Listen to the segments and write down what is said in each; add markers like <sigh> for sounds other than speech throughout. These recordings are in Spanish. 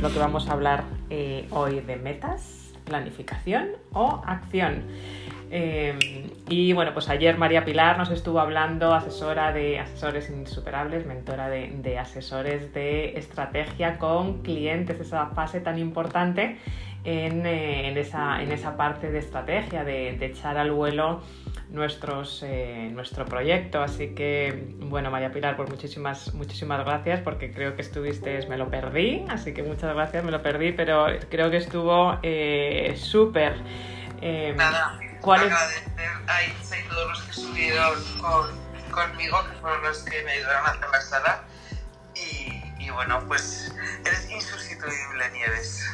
lo que vamos a hablar eh, hoy de metas, planificación o acción. Eh, y bueno, pues ayer María Pilar nos estuvo hablando, asesora de asesores insuperables, mentora de, asesores de estrategia con clientes, esa fase tan importante en, eh, esa, parte de estrategia, de, echar al vuelo nuestros, eh, nuestro proyecto. Así que, bueno, María Pilar, pues muchísimas, muchísimas gracias porque creo que estuviste, me lo perdí, así que muchas gracias, me lo perdí, pero creo que estuvo súper. Nada ¿Cuál agradecer a y todos los que subieron conmigo, que fueron los que me ayudaron a hacer la sala. Y, bueno, pues eres insustituible, Nieves.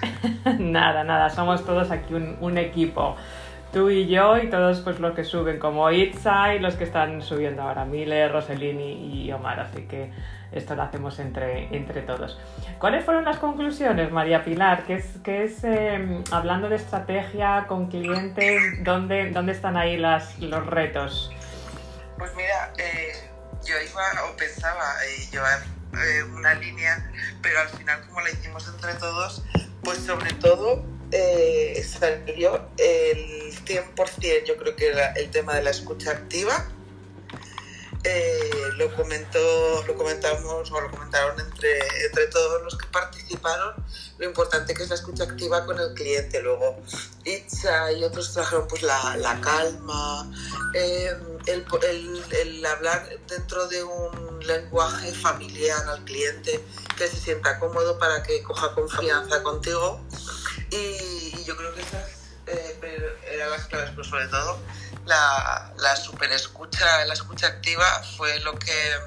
<laughs> nada, nada, somos todos aquí un, equipo tú y yo y todos pues los que suben como Itza y los que están subiendo ahora, Miller, Rossellini y Omar, así que esto lo hacemos entre, entre todos. ¿Cuáles fueron las conclusiones, María Pilar? ¿Qué es, qué es em, hablando de estrategia con clientes, ¿dónde, dónde están ahí las, los retos? Pues mira, eh, yo iba o pensaba eh, llevar eh, una línea, pero al final como la hicimos entre todos, pues sobre todo salió el 100%, yo creo que era el tema de la escucha activa eh, lo comentó, lo comentamos o lo comentaron entre, entre todos los que participaron, lo importante que es la escucha activa con el cliente. Luego Itza y otros trajeron pues la, la calma, el, el, el, hablar dentro de un lenguaje familiar al cliente, que se sienta cómodo para que coja confianza contigo. Y, yo creo que esas eh, eran las claves, pero sobre todo la, la super escucha, la escucha activa fue lo que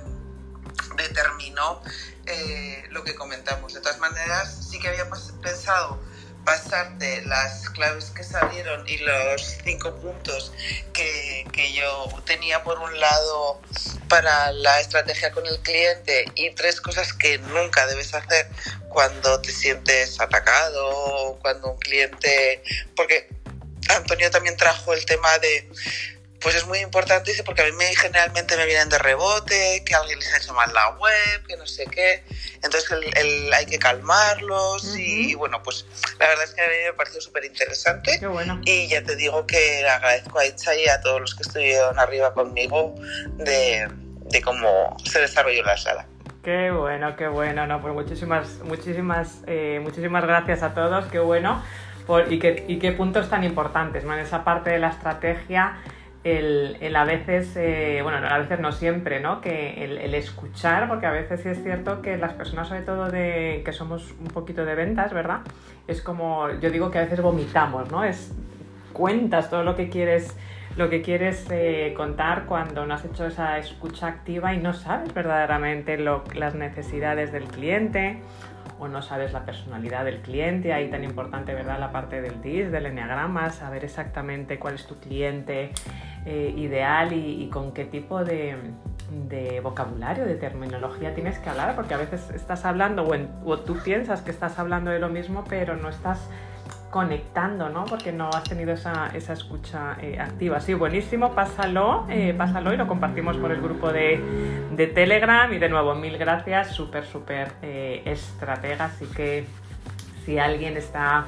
determinó eh, lo que comentamos. De todas maneras, sí que había pensado pasarte las claves que salieron y los cinco puntos que, que, yo tenía por un lado para la estrategia con el cliente y tres cosas que nunca debes hacer cuando te sientes atacado o cuando un cliente... Porque Antonio también trajo el tema de, pues es muy importante, dice, porque a mí me, generalmente me vienen de rebote, que alguien les ha hecho mal la web, que no sé qué. Entonces el, hay que calmarlos y, bueno, pues la verdad es que a mí me pareció súper interesante. Y ya te digo que agradezco a Itza y a todos los que estuvieron arriba conmigo de, de cómo se desarrolló la sala. Qué bueno, qué bueno, no, pues muchísimas, muchísimas, eh, muchísimas gracias a todos, qué bueno y, qué, puntos tan importantes, ¿no? En esa parte de la estrategia, el, a veces, eh, bueno, a veces no siempre, ¿no? Que el, escuchar, porque a veces sí es cierto que las personas, sobre todo de que somos un poquito de ventas, ¿verdad? Es como, yo digo que a veces vomitamos, ¿no? Es cuentas todo lo que quieres lo que quieres eh, contar cuando no has hecho esa escucha activa y no sabes verdaderamente las necesidades del cliente o no sabes la personalidad del cliente, ahí tan importante, ¿verdad? La parte del DIS, del enneagrama, saber exactamente cuál es tu cliente eh, ideal y, con qué tipo de, vocabulario, de terminología tienes que hablar, porque a veces estás hablando o, o tú piensas que estás hablando de lo mismo, pero no estás conectando, ¿no? Porque no has tenido esa, escucha eh, activa. Sí, buenísimo, pásalo, eh, pásalo y lo compartimos por el grupo de, Telegram. Y de nuevo, mil gracias, súper, súper eh, estratega. Así que si alguien está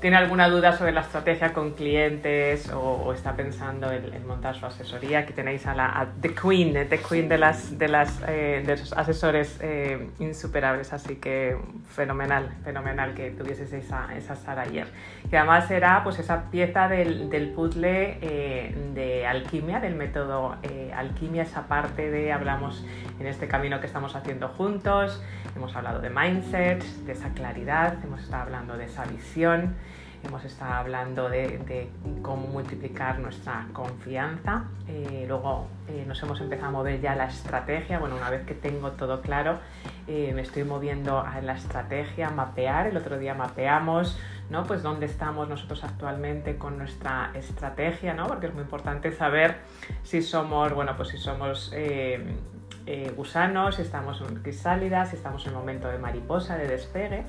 tiene alguna duda sobre la estrategia con clientes o, está pensando en, montar su asesoría, aquí tenéis a la The Queen, The Queen de, las, de, las, eh, de los asesores eh, insuperables, así que fenomenal, fenomenal que tuvieses esa, esa sala ayer. Que además era pues esa pieza del, del puzzle eh, de alquimia, del método alquimia, esa parte de, hablamos en este camino que estamos haciendo juntos, hemos hablado de mindset, de esa claridad, hemos estado hablando de esa visión. Hemos estado hablando de, cómo multiplicar nuestra confianza. Eh, luego eh, nos hemos empezado a mover ya la estrategia. Bueno, una vez que tengo todo claro, eh, me estoy moviendo a la estrategia, mapear. El otro día mapeamos, ¿no? Pues dónde estamos nosotros actualmente con nuestra estrategia, ¿no? Porque es muy importante saber si somos, bueno, pues si somos gusanos, si estamos en crisálida, si estamos en momento de mariposa, de despegue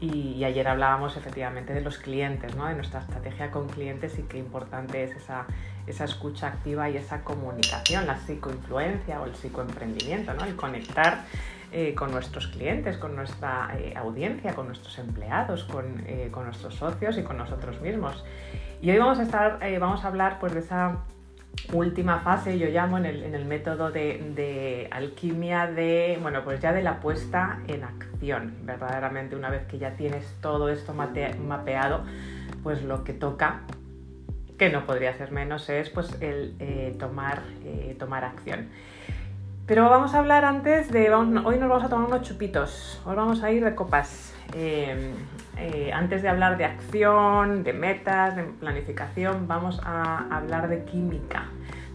y, ayer hablábamos efectivamente de los clientes, ¿no? de nuestra estrategia con clientes y qué importante es esa, esa escucha activa y esa comunicación, la psicoinfluencia o el psicoemprendimiento, ¿no? el conectar eh, con nuestros clientes, con nuestra eh, audiencia, con nuestros empleados, con, con, nuestros socios y con nosotros mismos. Y hoy vamos a, estar, vamos a hablar pues, de esa última fase, yo llamo en el, en el método de, de, alquimia de, bueno, pues ya de la puesta en acción, verdaderamente una vez que ya tienes todo esto mapeado, pues lo que toca que no podría ser menos, es pues el eh, tomar, eh, tomar acción. Pero vamos a hablar antes de, hoy nos vamos a tomar unos chupitos, hoy vamos a ir de copas. Eh, antes de hablar de acción, de metas, de planificación, vamos a hablar de química.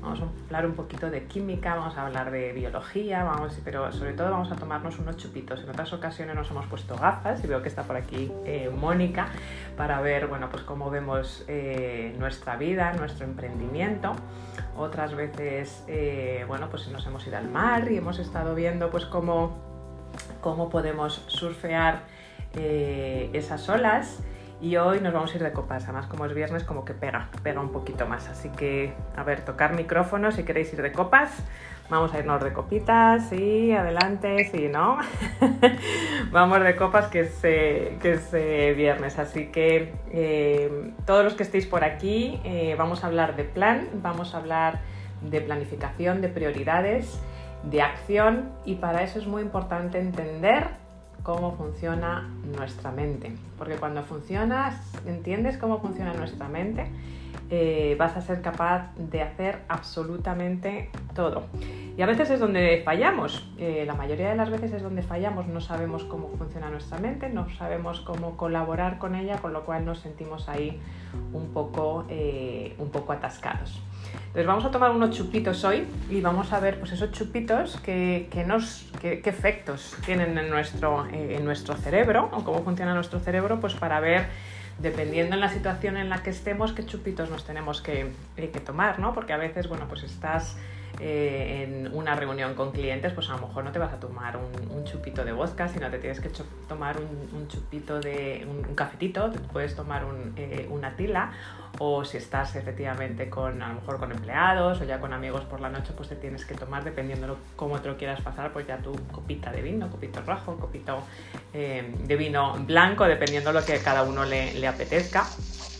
Vamos a hablar un poquito de química, vamos a hablar de biología, pero sobre todo vamos a tomarnos unos chupitos. En otras ocasiones nos hemos puesto gafas y veo que está por aquí eh, Mónica para ver bueno, pues cómo vemos eh, nuestra vida, nuestro emprendimiento. Otras veces eh, bueno, pues nos hemos ido al mar y hemos estado viendo pues cómo, cómo podemos surfear esas olas y hoy nos vamos a ir de copas, además como es viernes como que pega, pega un poquito más. Así que, a ver, tocar micrófono si queréis ir de copas. Vamos a irnos de copitas, sí, adelante, sí, ¿no? <laughs> vamos de copas que es, que es eh, viernes, así que eh, todos los que estéis por aquí eh, vamos a hablar de plan, vamos a hablar de planificación, de prioridades, de acción y para eso es muy importante entender cómo funciona nuestra mente. Porque cuando funcionas, entiendes cómo funciona nuestra mente, eh, vas a ser capaz de hacer absolutamente todo. Y a veces es donde fallamos, eh, la mayoría de las veces es donde fallamos, no sabemos cómo funciona nuestra mente, no sabemos cómo colaborar con ella, con lo cual nos sentimos ahí un poco, eh, un poco atascados. Entonces vamos a tomar unos chupitos hoy y vamos a ver pues esos chupitos qué efectos tienen en nuestro, eh, en nuestro cerebro o cómo funciona nuestro cerebro pues para ver dependiendo en la situación en la que estemos qué chupitos nos tenemos que, eh, tomar, ¿no? Porque a veces, bueno, pues estás eh, en una reunión con clientes, pues a lo mejor no te vas a tomar un, chupito de vodka, sino te tienes que tomar un, chupito de un, cafetito, te puedes tomar una tila, o si estás efectivamente con a lo mejor con empleados o ya con amigos por la noche, pues te tienes que tomar, dependiendo de cómo te lo quieras pasar, pues ya tu copita de vino, copito rojo, copito eh, de vino blanco, dependiendo de lo que cada uno le, le apetezca.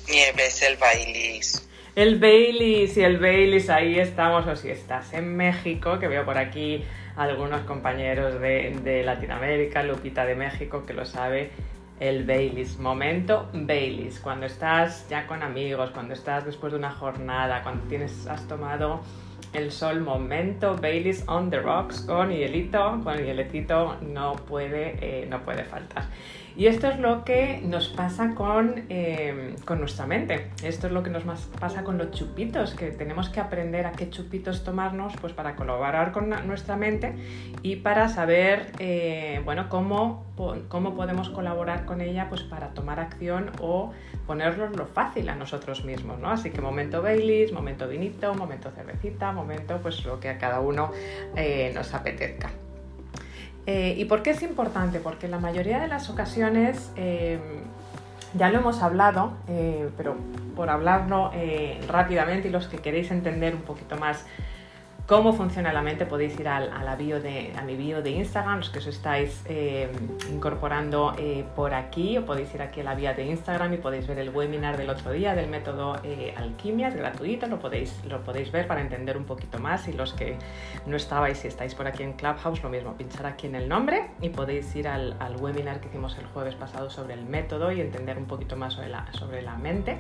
Nieves, el bailis. El Baileys y el Baileys, ahí estamos, o si estás en México, que veo por aquí algunos compañeros de, Latinoamérica, Lupita de México, que lo sabe, el Baileys. Momento Baileys, cuando estás ya con amigos, cuando estás después de una jornada, cuando tienes, has tomado el sol, momento Baileys on the rocks con hielito, con hielecito, no puede, eh, no puede faltar. Y esto es lo que nos pasa eh, con, nuestra mente. Esto es lo que nos pasa con los chupitos, que tenemos que aprender a qué chupitos tomarnos pues, para colaborar con nuestra mente y para saber eh, bueno, cómo, cómo podemos colaborar con ella pues, para tomar acción o ponernos lo fácil a nosotros mismos. ¿no? Así que momento Baileys, momento vinito, momento cervecita, momento pues lo que a cada uno eh, nos apetezca. Eh, ¿Y por qué es importante? Porque en la mayoría de las ocasiones, eh, ya lo hemos hablado, eh, pero por hablarlo rápidamente y los que queréis entender un poquito más cómo funciona la mente, podéis ir al, a, a mi bio de Instagram, los que os estáis eh, incorporando eh, por aquí, o podéis ir aquí a la vía de Instagram y podéis ver el webinar del otro día del método eh, Alquimia, es gratuito, lo podéis, lo podéis ver para entender un poquito más. Y los que no estabais y estáis por aquí en Clubhouse, lo mismo, pinchar aquí en el nombre. Y podéis ir al, webinar que hicimos el jueves pasado sobre el método y entender un poquito más sobre la, sobre la mente.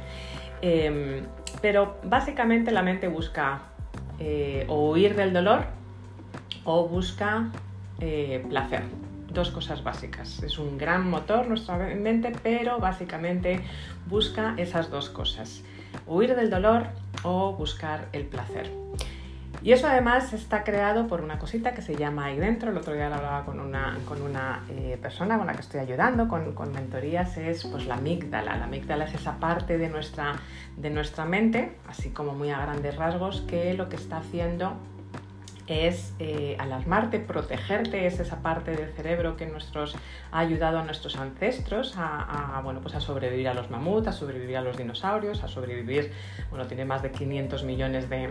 Em, pero básicamente la mente busca eh, o huir del dolor o busca eh, placer. Dos cosas básicas. Es un gran motor nuestra mente, pero básicamente busca esas dos cosas. Huir del dolor o buscar el placer. Y eso además está creado por una cosita que se llama ahí dentro. El otro día lo hablaba con una, con una eh, persona con la que estoy ayudando, con, con, mentorías, es pues la amígdala. La amígdala es esa parte de nuestra, de nuestra mente, así como muy a grandes rasgos, que lo que está haciendo es eh, alarmarte, protegerte, es esa parte del cerebro que nuestros, ha ayudado a nuestros ancestros a, bueno, pues a sobrevivir a los mamuts, a sobrevivir a los dinosaurios, a sobrevivir, bueno, tiene más de 500 millones de,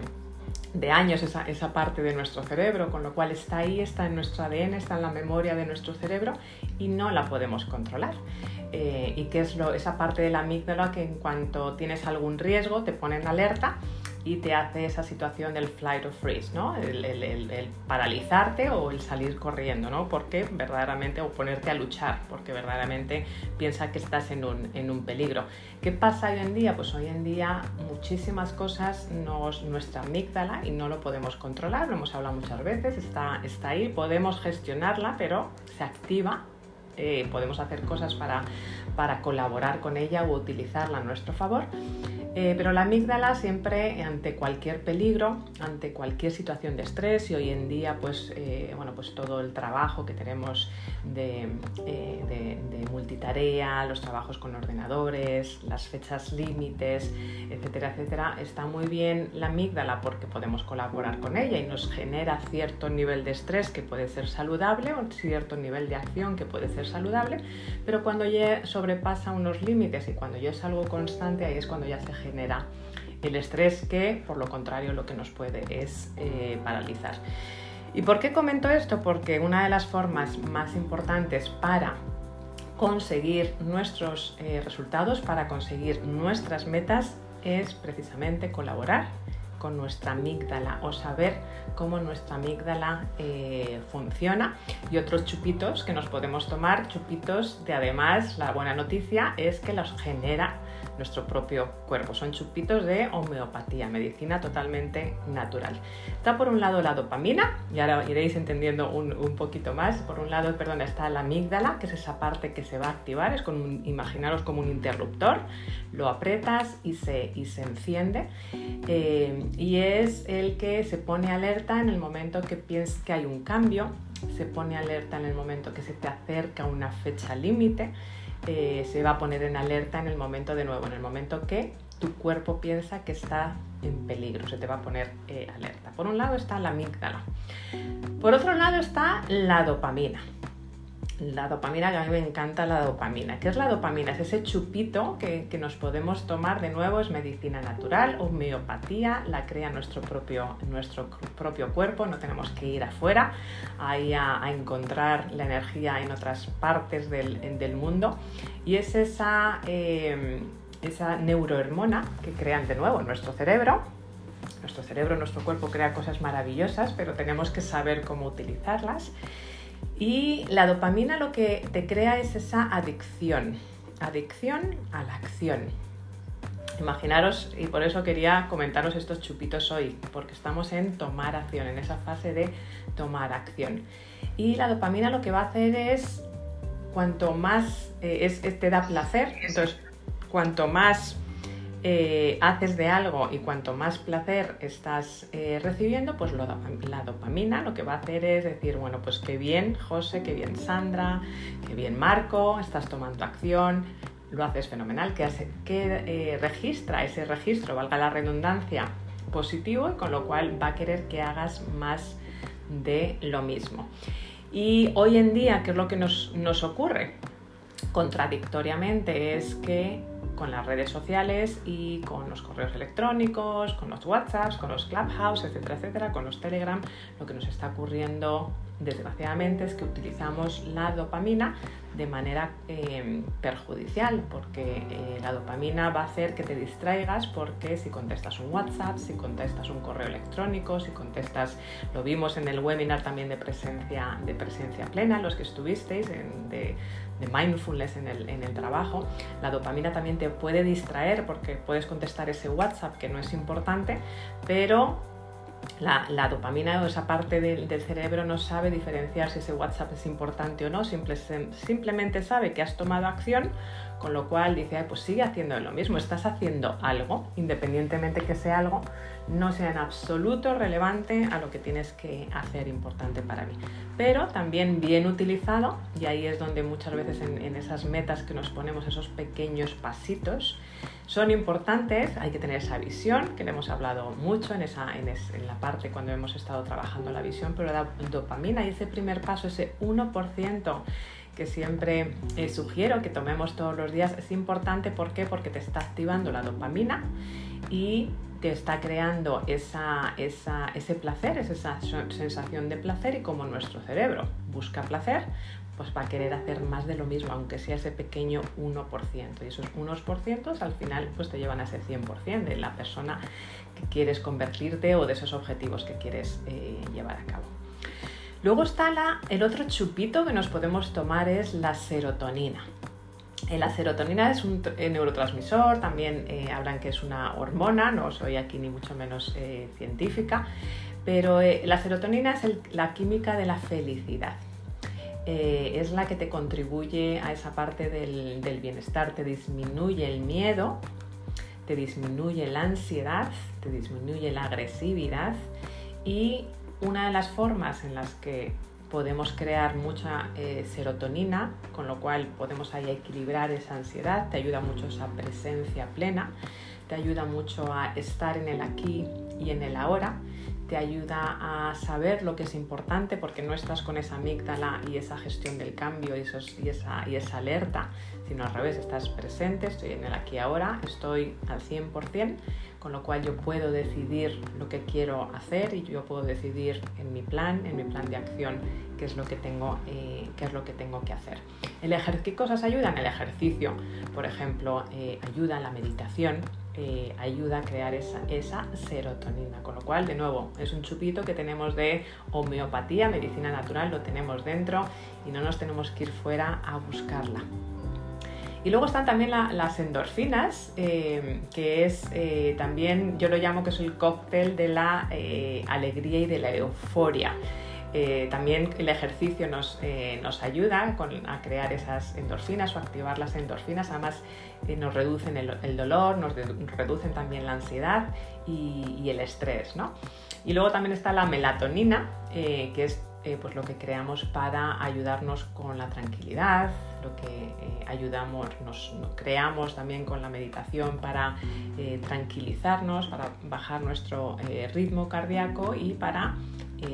de años esa, esa, parte de nuestro cerebro, con lo cual está ahí, está en nuestro ADN, está en la memoria de nuestro cerebro y no la podemos controlar. Eh, y que es lo, esa parte de la amígdala que en cuanto tienes algún riesgo te pone en alerta y te hace esa situación del flight or freeze, ¿no? El, paralizarte o el salir corriendo, ¿no? Porque verdaderamente, o ponerte a luchar, porque verdaderamente piensa que estás en un, en un peligro. ¿Qué pasa hoy en día? Pues hoy en día muchísimas cosas nos, nuestra amígdala y no lo podemos controlar, lo hemos hablado muchas veces, está, está ahí, podemos gestionarla, pero se activa eh, podemos hacer cosas para, para, colaborar con ella o utilizarla a nuestro favor. Eh, pero la amígdala siempre ante cualquier peligro, ante cualquier situación de estrés y hoy en día pues, eh, bueno, pues todo el trabajo que tenemos de, multitarea, los trabajos con ordenadores, las fechas límites, etcétera, etcétera, está muy bien la amígdala porque podemos colaborar con ella y nos genera cierto nivel de estrés que puede ser saludable o cierto nivel de acción que puede ser saludable, pero cuando ya sobrepasa unos límites y cuando ya es algo constante, ahí es cuando ya se genera el estrés que, por lo contrario, lo que nos puede es eh, paralizar. ¿Y por qué comento esto? Porque una de las formas más importantes para conseguir nuestros eh, resultados, para conseguir nuestras metas, es precisamente colaborar con nuestra amígdala o saber cómo nuestra amígdala eh, funciona. Y otros chupitos que nos podemos tomar, chupitos de además la buena noticia es que los genera nuestro propio cuerpo. Son chupitos de homeopatía, medicina totalmente natural. Está por un lado la dopamina, y ahora iréis entendiendo un, poquito más. Por un lado, perdón, está la amígdala, que es esa parte que se va a activar, es como imaginaros como un interruptor. Lo apretas y se, y se enciende. Eh, y es el que se pone alerta en el momento que piensas que hay un cambio, se pone alerta en el momento que se te acerca una fecha límite eh, se va a poner en alerta en el momento de nuevo, en el momento que tu cuerpo piensa que está en peligro, se te va a poner eh, alerta. Por un lado está la amígdala, por otro lado está la dopamina. La dopamina, que a mí me encanta la dopamina. ¿Qué es la dopamina? Es ese chupito que, nos podemos tomar de nuevo, es medicina natural, homeopatía, la crea nuestro propio, nuestro propio cuerpo, no tenemos que ir afuera ahí a, encontrar la energía en otras partes del, del mundo. Y es esa, eh, esa neurohormona que crean de nuevo nuestro cerebro, nuestro cerebro, nuestro cuerpo crea cosas maravillosas, pero tenemos que saber cómo utilizarlas. Y la dopamina lo que te crea es esa adicción, adicción a la acción. Imaginaros, y por eso quería comentaros estos chupitos hoy, porque estamos en tomar acción, en esa fase de tomar acción. Y la dopamina lo que va a hacer es, cuanto más eh, te da placer, entonces cuanto más eh, haces de algo y cuanto más placer estás eh, recibiendo, pues la dopamina lo que va a hacer es decir, bueno, pues qué bien José, qué bien Sandra, qué bien Marco, estás tomando acción, lo haces fenomenal, que, eh, registra ese registro, valga la redundancia, positivo y con lo cual va a querer que hagas más de lo mismo. Y hoy en día, ¿qué es lo que nos ocurre? Contradictoriamente es que con las redes sociales y con los correos electrónicos, con los WhatsApps, con los Clubhouse, etcétera, etcétera, con los Telegram, lo que nos está ocurriendo desgraciadamente es que utilizamos la dopamina de manera eh, perjudicial porque eh, la dopamina va a hacer que te distraigas porque si contestas un WhatsApp, si contestas un correo electrónico, si contestas, lo vimos en el webinar también de presencia, de presencia plena, los que estuvisteis de, mindfulness en el, en el trabajo, la dopamina también te puede distraer porque puedes contestar ese WhatsApp que no es importante, pero la, dopamina o esa parte del, cerebro no sabe diferenciar si ese WhatsApp es importante o no, simplemente sabe que has tomado acción, con lo cual dice, pues sigue haciendo lo mismo, estás haciendo algo, independientemente que sea algo, no sea en absoluto relevante a lo que tienes que hacer importante para mí. Pero también bien utilizado, y ahí es donde muchas veces en, esas metas que nos ponemos, esos pequeños pasitos, son importantes, hay que tener esa visión, que le hemos hablado mucho en, esa, en, la parte cuando hemos estado trabajando la visión, pero la dopamina y ese primer paso, ese 1% que siempre eh, sugiero que tomemos todos los días, es importante. ¿Por qué? Porque te está activando la dopamina y te está creando esa, ese placer, esa sensación de placer y como nuestro cerebro busca placer, pues va a querer hacer más de lo mismo, aunque sea ese pequeño 1%. Y esos unos por cientos al final pues te llevan a ese 100% de la persona que quieres convertirte o de esos objetivos que quieres eh, llevar a cabo. Luego está la, el otro chupito que nos podemos tomar es la serotonina. Eh, la serotonina es un eh, neurotransmisor, también hablan que es una hormona, no soy aquí ni mucho menos científica, pero la serotonina es la química de la felicidad. Eh, es la que te contribuye a esa parte del, bienestar, te disminuye el miedo, te disminuye la ansiedad, te disminuye la agresividad y una de las formas en las que podemos crear mucha eh, serotonina, con lo cual podemos ahí equilibrar esa ansiedad, te ayuda mucho esa presencia plena, te ayuda mucho a estar en el aquí y en el ahora te ayuda a saber lo que es importante porque no estás con esa amígdala y esa gestión del cambio y, y, esa, y esa alerta, sino al revés, estás presente, estoy en el aquí ahora, estoy al 100%, con lo cual yo puedo decidir lo que quiero hacer y yo puedo decidir en mi plan, en mi plan de acción, qué es lo que tengo, eh, qué es lo que, tengo que hacer. El ¿Qué cosas ayudan? El ejercicio, por ejemplo, eh, ayuda la meditación, eh, ayuda a crear esa, serotonina. Con lo cual, de nuevo, es un chupito que tenemos de homeopatía, medicina natural, lo tenemos dentro y no nos tenemos que ir fuera a buscarla. Y luego están también las endorfinas, eh, que es eh, también, yo lo llamo que es el cóctel de la alegría y de la euforia. Eh, también el ejercicio nos, eh, ayuda a crear esas endorfinas o activar las endorfinas, además eh, nos reducen el, dolor, nos reducen también la ansiedad y, el estrés. Y luego también está la melatonina, que es pues lo que creamos para ayudarnos con la tranquilidad, lo que ayudamos, nos, creamos también con la meditación para tranquilizarnos, para bajar nuestro ritmo cardíaco y para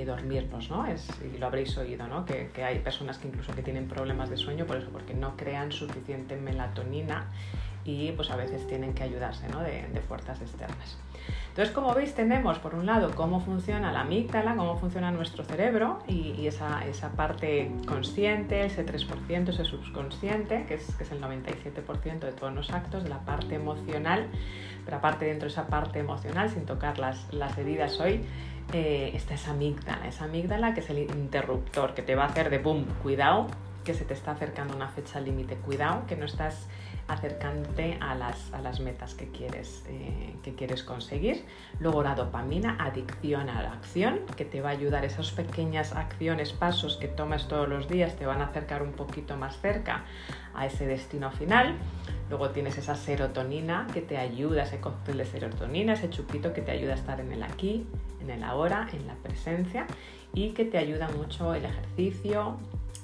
dormirnos, ¿no? Es, y lo habréis oído, ¿no? Que, hay personas que incluso que tienen problemas de sueño por eso, porque no crean suficiente melatonina y pues a veces tienen que ayudarse ¿no? de, fuerzas externas. Entonces, como veis, tenemos por un lado cómo funciona la amígdala, cómo funciona nuestro cerebro y, esa, esa, parte consciente, ese 3%, ese subconsciente, que es, que es el 97% de todos los actos, de la parte emocional, pero aparte dentro de esa parte emocional, sin tocar las, las heridas hoy, eh, está esa amígdala, esa amígdala que es el interruptor que te va a hacer de boom, cuidado, que se te está acercando una fecha límite, cuidado, que no estás acercándote a las, a las metas que quieres, eh, que quieres conseguir. Luego la dopamina, adicción a la acción, que te va a ayudar, esas pequeñas acciones, pasos que tomas todos los días te van a acercar un poquito más cerca a ese destino final. Luego tienes esa serotonina que te ayuda, ese cóctel de serotonina, ese chupito que te ayuda a estar en el aquí, en el ahora, en la presencia y que te ayuda mucho el ejercicio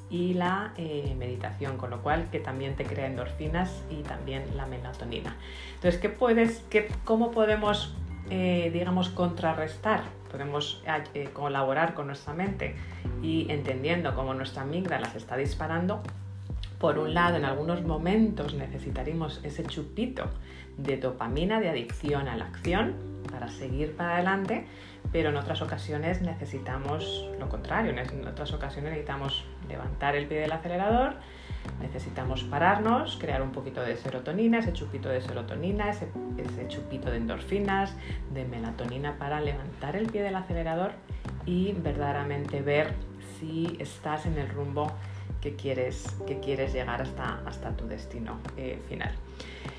y la eh, meditación, con lo cual que también te crea endorfinas y también la melatonina. Entonces, ¿qué puedes, qué, ¿cómo podemos, eh, digamos, contrarrestar? Podemos eh, colaborar con nuestra mente y entendiendo cómo nuestra amígdala se está disparando, por un lado, en algunos momentos necesitaremos ese chupito de dopamina, de adicción a la acción, para seguir para adelante, pero en otras ocasiones necesitamos lo contrario, en otras ocasiones necesitamos levantar el pie del acelerador, necesitamos pararnos, crear un poquito de serotonina, ese chupito de serotonina, ese, ese chupito de endorfinas, de melatonina para levantar el pie del acelerador y verdaderamente ver si estás en el rumbo que quieres, que quieres llegar hasta, hasta tu destino eh, final.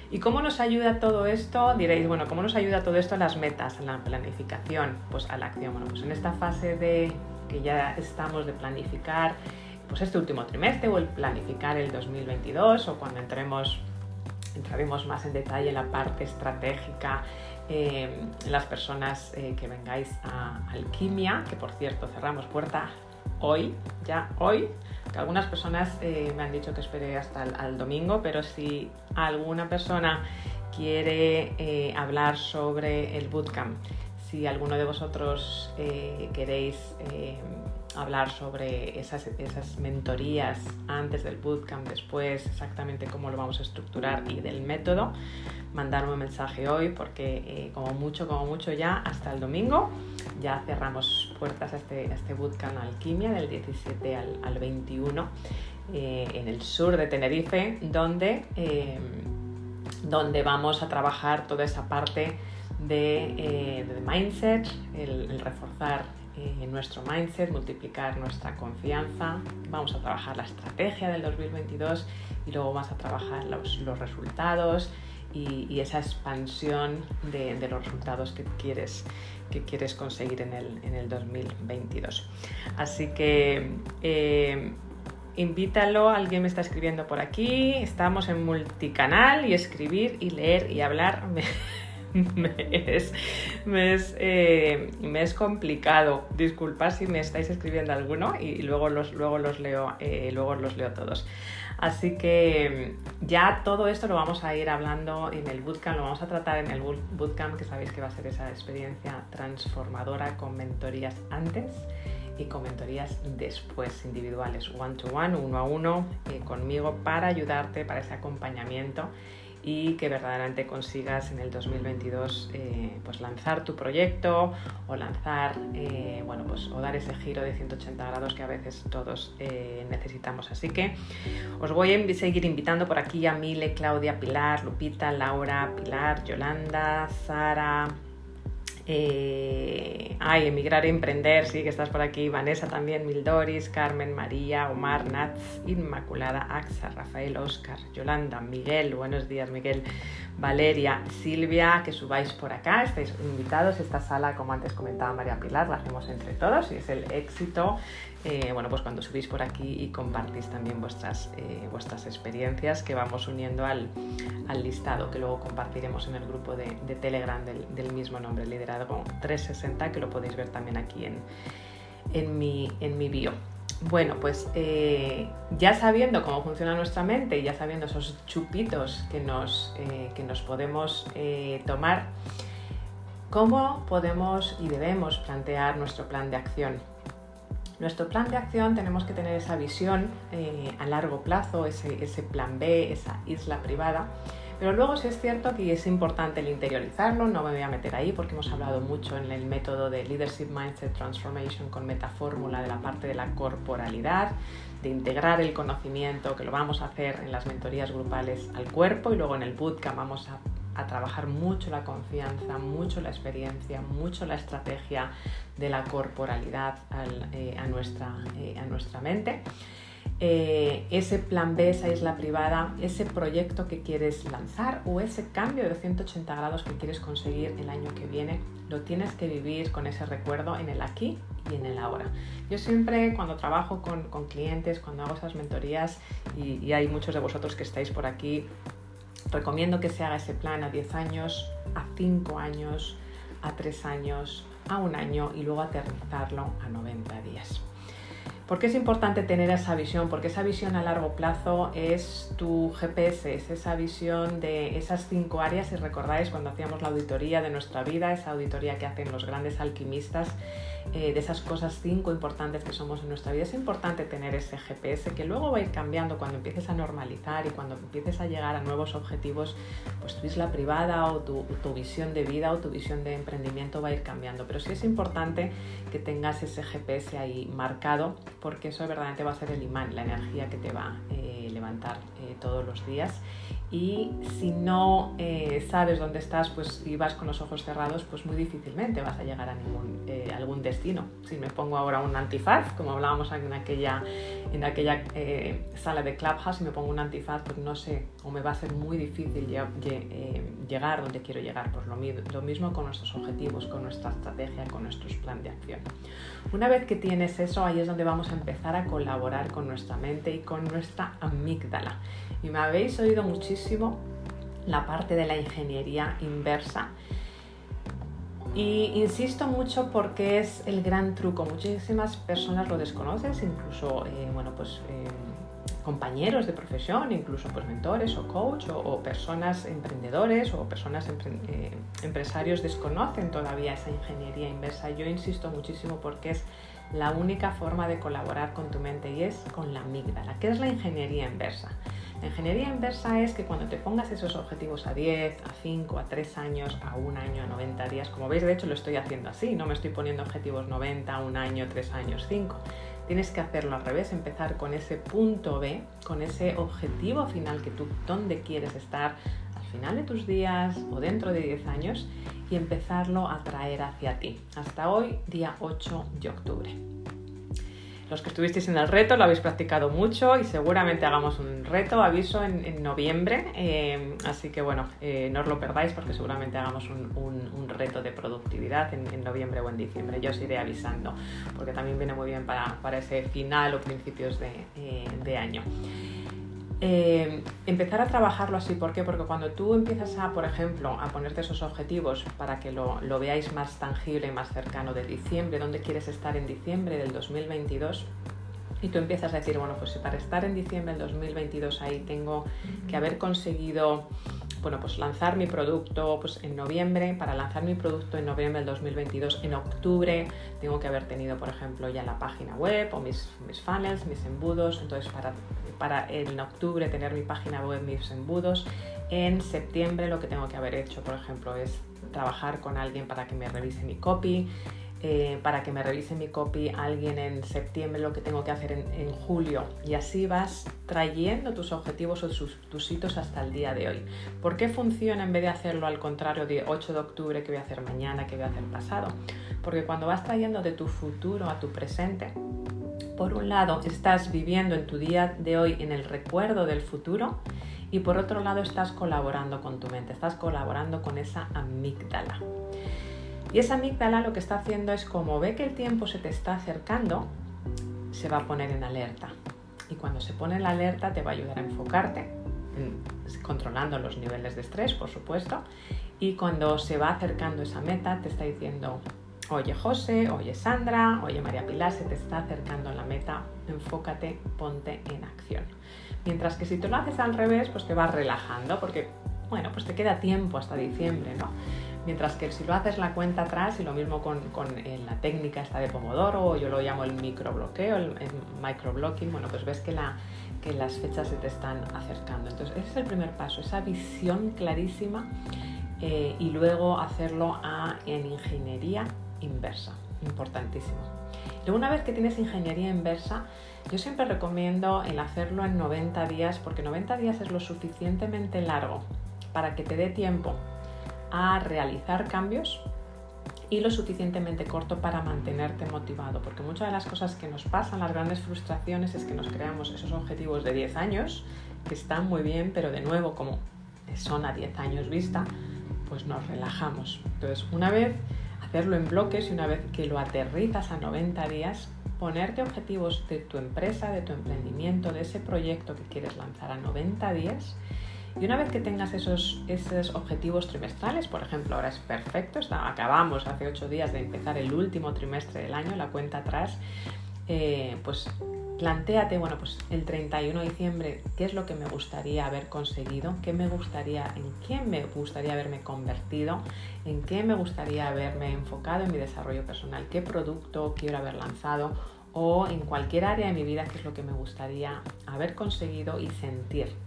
¿Y cómo nos ayuda todo esto? Diréis, bueno, ¿cómo nos ayuda todo esto a las metas, a la planificación? Pues a la acción. Bueno, pues en esta fase de que ya estamos de planificar pues este último trimestre o el planificar el 2022 o cuando entremos entraremos más en detalle en la parte estratégica eh, las personas eh, que vengáis a Alquimia, que por cierto cerramos puerta hoy, ya hoy, que algunas personas eh, me han dicho que espere hasta el domingo, pero si alguna persona quiere hablar sobre el bootcamp, si alguno de vosotros queréis hablar sobre esas, esas mentorías antes del bootcamp, después, exactamente cómo lo vamos a estructurar y del método, mandarme un mensaje hoy porque eh, como mucho, como mucho ya hasta el domingo ya cerramos puertas a este, este bootcamp Alquimia del 17 al, 21 eh, en el sur de Tenerife, donde, eh, donde vamos a trabajar toda esa parte de, mindset, el, reforzar nuestro mindset, multiplicar nuestra confianza, vamos a trabajar la estrategia del 2022 y luego vamos a trabajar los, los resultados y, esa expansión de, los resultados que quieres, que quieres conseguir en el, en el 2022. Así que eh, invítalo, alguien me está escribiendo por aquí, estamos en multicanal y escribir y leer y hablar. <laughs> <laughs> es, eh, me, es, complicado. Disculpad si me estáis escribiendo alguno y luego los, luego los, leo, eh, luego los leo todos. Así que mm, ya todo esto lo vamos a ir hablando en el bootcamp, lo vamos a tratar en el bootcamp, que sabéis que va a ser esa experiencia transformadora con mentorías antes y con mentorías después individuales, one to one, uno a uno, eh, conmigo para ayudarte para ese acompañamiento y que verdaderamente consigas en el 2022 eh, pues lanzar tu proyecto o lanzar, eh, bueno, pues o dar ese giro de 180 grados que a veces todos eh, necesitamos. Así que os voy a seguir invitando por aquí a Mile, Claudia, Pilar, Lupita, Laura, Pilar, Yolanda, Sara, eh, ay, emigrar y emprender, sí, que estás por aquí. Vanessa también, Mildoris, Carmen, María, Omar, Nats, Inmaculada, Axa, Rafael, Oscar, Yolanda, Miguel, buenos días, Miguel, Valeria, Silvia, que subáis por acá, estáis invitados. Esta sala, como antes comentaba María Pilar, la hacemos entre todos y es el éxito eh, bueno, pues cuando subís por aquí y compartís también vuestras, eh, vuestras experiencias que vamos uniendo al, listado que luego compartiremos en el grupo de, Telegram del, mismo nombre, Liderazgo 360, que lo podéis ver también aquí en, en, mi, en mi bio. Bueno, pues eh, ya sabiendo cómo funciona nuestra mente y ya sabiendo esos chupitos que nos, que nos podemos tomar, ¿cómo podemos y debemos plantear nuestro plan de acción? Nuestro plan de acción tenemos que tener esa visión eh, a largo plazo, ese, ese, plan B, esa isla privada. Pero luego sí es cierto que es importante el interiorizarlo, no me voy a meter ahí porque hemos hablado mucho en el método de Leadership Mindset Transformation con metafórmula de la parte de la corporalidad, de integrar el conocimiento, que lo vamos a hacer en las mentorías grupales al cuerpo y luego en el bootcamp vamos a a trabajar mucho la confianza, mucho la experiencia, mucho la estrategia de la corporalidad eh, a, nuestra, eh, a nuestra mente. Eh, ese plan B, esa isla privada, ese proyecto que quieres lanzar o ese cambio de 180 grados que quieres conseguir el año que viene, lo tienes que vivir con ese recuerdo en el aquí y en el ahora. Yo siempre cuando trabajo con, clientes, cuando hago esas mentorías, y hay muchos de vosotros que estáis por aquí Recomiendo que se haga ese plan a 10 años, a 5 años, a 3 años, a un año y luego aterrizarlo a 90 días. ¿Por qué es importante tener esa visión? Porque esa visión a largo plazo es tu GPS, es esa visión de esas cinco áreas. Si recordáis cuando hacíamos la auditoría de nuestra vida, esa auditoría que hacen los grandes alquimistas, eh, de esas cosas cinco importantes que somos en nuestra vida. Es importante tener ese GPS que luego va a ir cambiando cuando empieces a normalizar y cuando empieces a llegar a nuevos objetivos, pues tu isla privada o tu, visión de vida o tu visión de emprendimiento va a ir cambiando. Pero sí es importante que tengas ese GPS ahí marcado porque eso verdaderamente va a ser el imán, la energía que te va a eh, levantar eh, todos los días y si no eh, sabes dónde estás pues y vas con los ojos cerrados pues muy difícilmente vas a llegar a ningún, eh, algún destino. Si me pongo ahora un antifaz como hablábamos en aquella, en aquella eh, sala de Clubhouse y me pongo un antifaz pues no sé o me va a ser muy difícil llegar donde quiero llegar. Pues lo, lo mismo con nuestros objetivos con nuestra estrategia con nuestros planes de acción una vez que tienes eso ahí es donde vamos a empezar a colaborar con nuestra mente y con nuestra amígdala y me habéis oído muchísimo la parte de la ingeniería inversa. Y insisto mucho porque es el gran truco. Muchísimas personas lo desconocen, incluso eh, bueno, pues, eh, compañeros de profesión, incluso pues, mentores o coach o, personas emprendedores o personas eh, empresarios desconocen todavía esa ingeniería inversa. Yo insisto muchísimo porque es la única forma de colaborar con tu mente y es con la amígdala. ¿Qué es la ingeniería inversa? La ingeniería inversa es que cuando te pongas esos objetivos a 10, a 5, a 3 años, a 1 año, a 90 días, como veis, de hecho lo estoy haciendo así, no me estoy poniendo objetivos 90, 1 año, 3 años, 5. Tienes que hacerlo al revés, empezar con ese punto B, con ese objetivo final que tú, dónde quieres estar al final de tus días o dentro de 10 años y empezarlo a traer hacia ti. Hasta hoy, día 8 de octubre. Los que estuvisteis en el reto lo habéis practicado mucho y seguramente hagamos un reto, aviso, en, noviembre. Eh, así que bueno, eh, no os lo perdáis porque seguramente hagamos un, reto de productividad en, noviembre o en diciembre. Yo os iré avisando porque también viene muy bien para, ese final o principios de, eh, de año. Eh, empezar a trabajarlo así, ¿por qué? Porque cuando tú empiezas a, por ejemplo, a ponerte esos objetivos para que lo, veáis más tangible y más cercano de diciembre, dónde quieres estar en diciembre del 2022, y tú empiezas a decir, bueno, pues si para estar en diciembre del 2022 ahí tengo que haber conseguido bueno, pues lanzar mi producto pues en noviembre, para lanzar mi producto en noviembre del 2022, en octubre tengo que haber tenido, por ejemplo, ya la página web o mis, mis funnels, mis embudos, entonces para, para en octubre tener mi página web, mis embudos, en septiembre lo que tengo que haber hecho, por ejemplo, es trabajar con alguien para que me revise mi copy, eh, para que me revise mi copy alguien en septiembre, lo que tengo que hacer en, julio. Y así vas trayendo tus objetivos o tus, hitos hasta el día de hoy. ¿Por qué funciona en vez de hacerlo al contrario de 8 de octubre, que voy a hacer mañana, que voy a hacer pasado? Porque cuando vas trayendo de tu futuro a tu presente, por un lado estás viviendo en tu día de hoy en el recuerdo del futuro y por otro lado estás colaborando con tu mente, estás colaborando con esa amígdala. Y esa amígdala lo que está haciendo es como ve que el tiempo se te está acercando, se va a poner en alerta. Y cuando se pone en alerta te va a ayudar a enfocarte, controlando los niveles de estrés, por supuesto. Y cuando se va acercando esa meta, te está diciendo, oye José, oye Sandra, oye María Pilar, se te está acercando la meta, enfócate, ponte en acción. Mientras que si tú lo haces al revés, pues te vas relajando, porque, bueno, pues te queda tiempo hasta diciembre, ¿no? Mientras que si lo haces la cuenta atrás, y lo mismo con, eh, la técnica esta de Pomodoro, o yo lo llamo el microbloqueo, el, microblocking, bueno, pues ves que, la, que las fechas se te están acercando. Entonces, ese es el primer paso, esa visión clarísima eh, y luego hacerlo en ingeniería inversa, importantísimo. Luego, una vez que tienes ingeniería inversa, yo siempre recomiendo el hacerlo en 90 días, porque 90 días es lo suficientemente largo para que te dé tiempo a realizar cambios y lo suficientemente corto para mantenerte motivado, porque muchas de las cosas que nos pasan, las grandes frustraciones, es que nos creamos esos objetivos de 10 años, que están muy bien, pero de nuevo, como son a 10 años vista, pues nos relajamos. Entonces, una vez hacerlo en bloques y una vez que lo aterrizas a 90 días, ponerte objetivos de tu empresa, de tu emprendimiento, de ese proyecto que quieres lanzar a 90 días y una vez que tengas esos, esos objetivos trimestrales, por ejemplo, ahora es perfecto, acabamos hace ocho días de empezar el último trimestre del año, la cuenta atrás, eh, pues planteate, bueno, pues el 31 de diciembre, ¿qué es lo que me gustaría haber conseguido? ¿Qué me gustaría, en quién me gustaría haberme convertido? ¿En qué me gustaría haberme enfocado en mi desarrollo personal? ¿Qué producto quiero haber lanzado? O en cualquier área de mi vida, ¿qué es lo que me gustaría haber conseguido y sentir?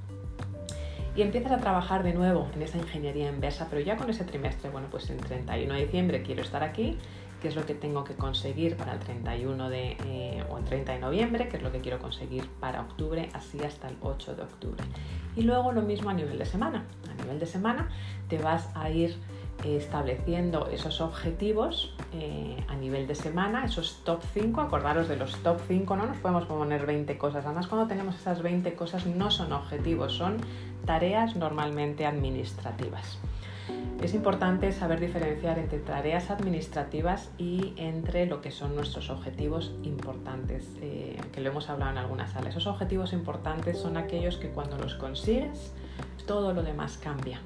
Y empiezas a trabajar de nuevo en esa ingeniería inversa, pero ya con ese trimestre, bueno, pues en 31 de diciembre quiero estar aquí, qué es lo que tengo que conseguir para el 31 de, eh, o el 30 de noviembre, qué es lo que quiero conseguir para octubre, así hasta el 8 de octubre. Y luego lo mismo a nivel de semana. A nivel de semana te vas a ir estableciendo esos objetivos eh, a nivel de semana, esos top 5, acordaros de los top 5, no nos podemos poner 20 cosas, además cuando tenemos esas 20 cosas no son objetivos, son tareas normalmente administrativas. Es importante saber diferenciar entre tareas administrativas y entre lo que son nuestros objetivos importantes, eh, que lo hemos hablado en algunas salas. Esos objetivos importantes son aquellos que cuando los consigues, todo lo demás cambia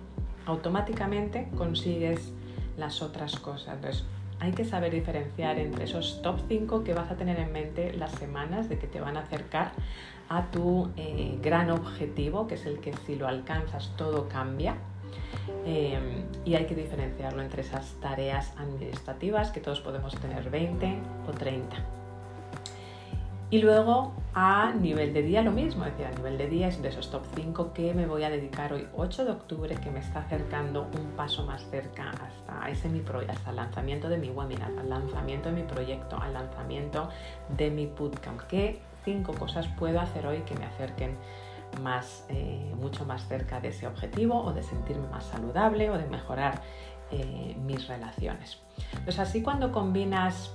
automáticamente consigues las otras cosas. Entonces, hay que saber diferenciar entre esos top 5 que vas a tener en mente las semanas de que te van a acercar a tu eh, gran objetivo, que es el que si lo alcanzas todo cambia. Eh, y hay que diferenciarlo entre esas tareas administrativas, que todos podemos tener 20 o 30. Y luego a nivel de día lo mismo, es decir, a nivel de día es de esos top 5 que me voy a dedicar hoy 8 de octubre, que me está acercando un paso más cerca hasta ese mi hasta el lanzamiento de mi webinar, al lanzamiento de mi proyecto, al lanzamiento de mi bootcamp. ¿Qué cinco cosas puedo hacer hoy que me acerquen más, eh, mucho más cerca de ese objetivo o de sentirme más saludable o de mejorar eh, mis relaciones? Pues así cuando combinas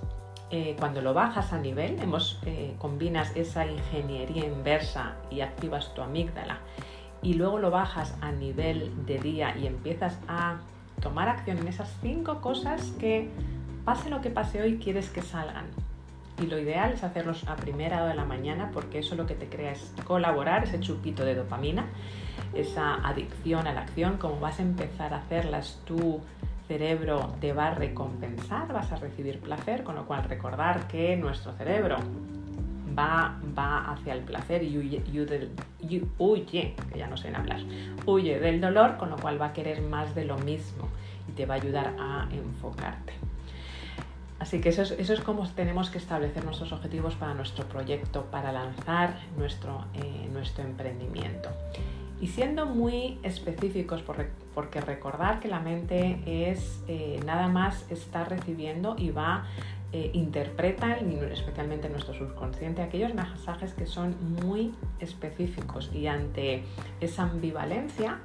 eh, cuando lo bajas a nivel, hemos, eh, combinas esa ingeniería inversa y activas tu amígdala y luego lo bajas a nivel de día y empiezas a tomar acción en esas cinco cosas que pase lo que pase hoy quieres que salgan. Y lo ideal es hacerlos a primera hora de la mañana porque eso lo que te crea es colaborar, ese chupito de dopamina, esa adicción a la acción, como vas a empezar a hacerlas tú cerebro te va a recompensar, vas a recibir placer, con lo cual recordar que nuestro cerebro va, va hacia el placer y huye, huye, que ya no sé hablar, huye del dolor, con lo cual va a querer más de lo mismo y te va a ayudar a enfocarte. Así que eso es, eso es como tenemos que establecer nuestros objetivos para nuestro proyecto, para lanzar nuestro, eh, nuestro emprendimiento. Y siendo muy específicos, porque recordar que la mente es eh, nada más estar recibiendo y va, eh, interpreta, especialmente nuestro subconsciente, aquellos mensajes que son muy específicos y ante esa ambivalencia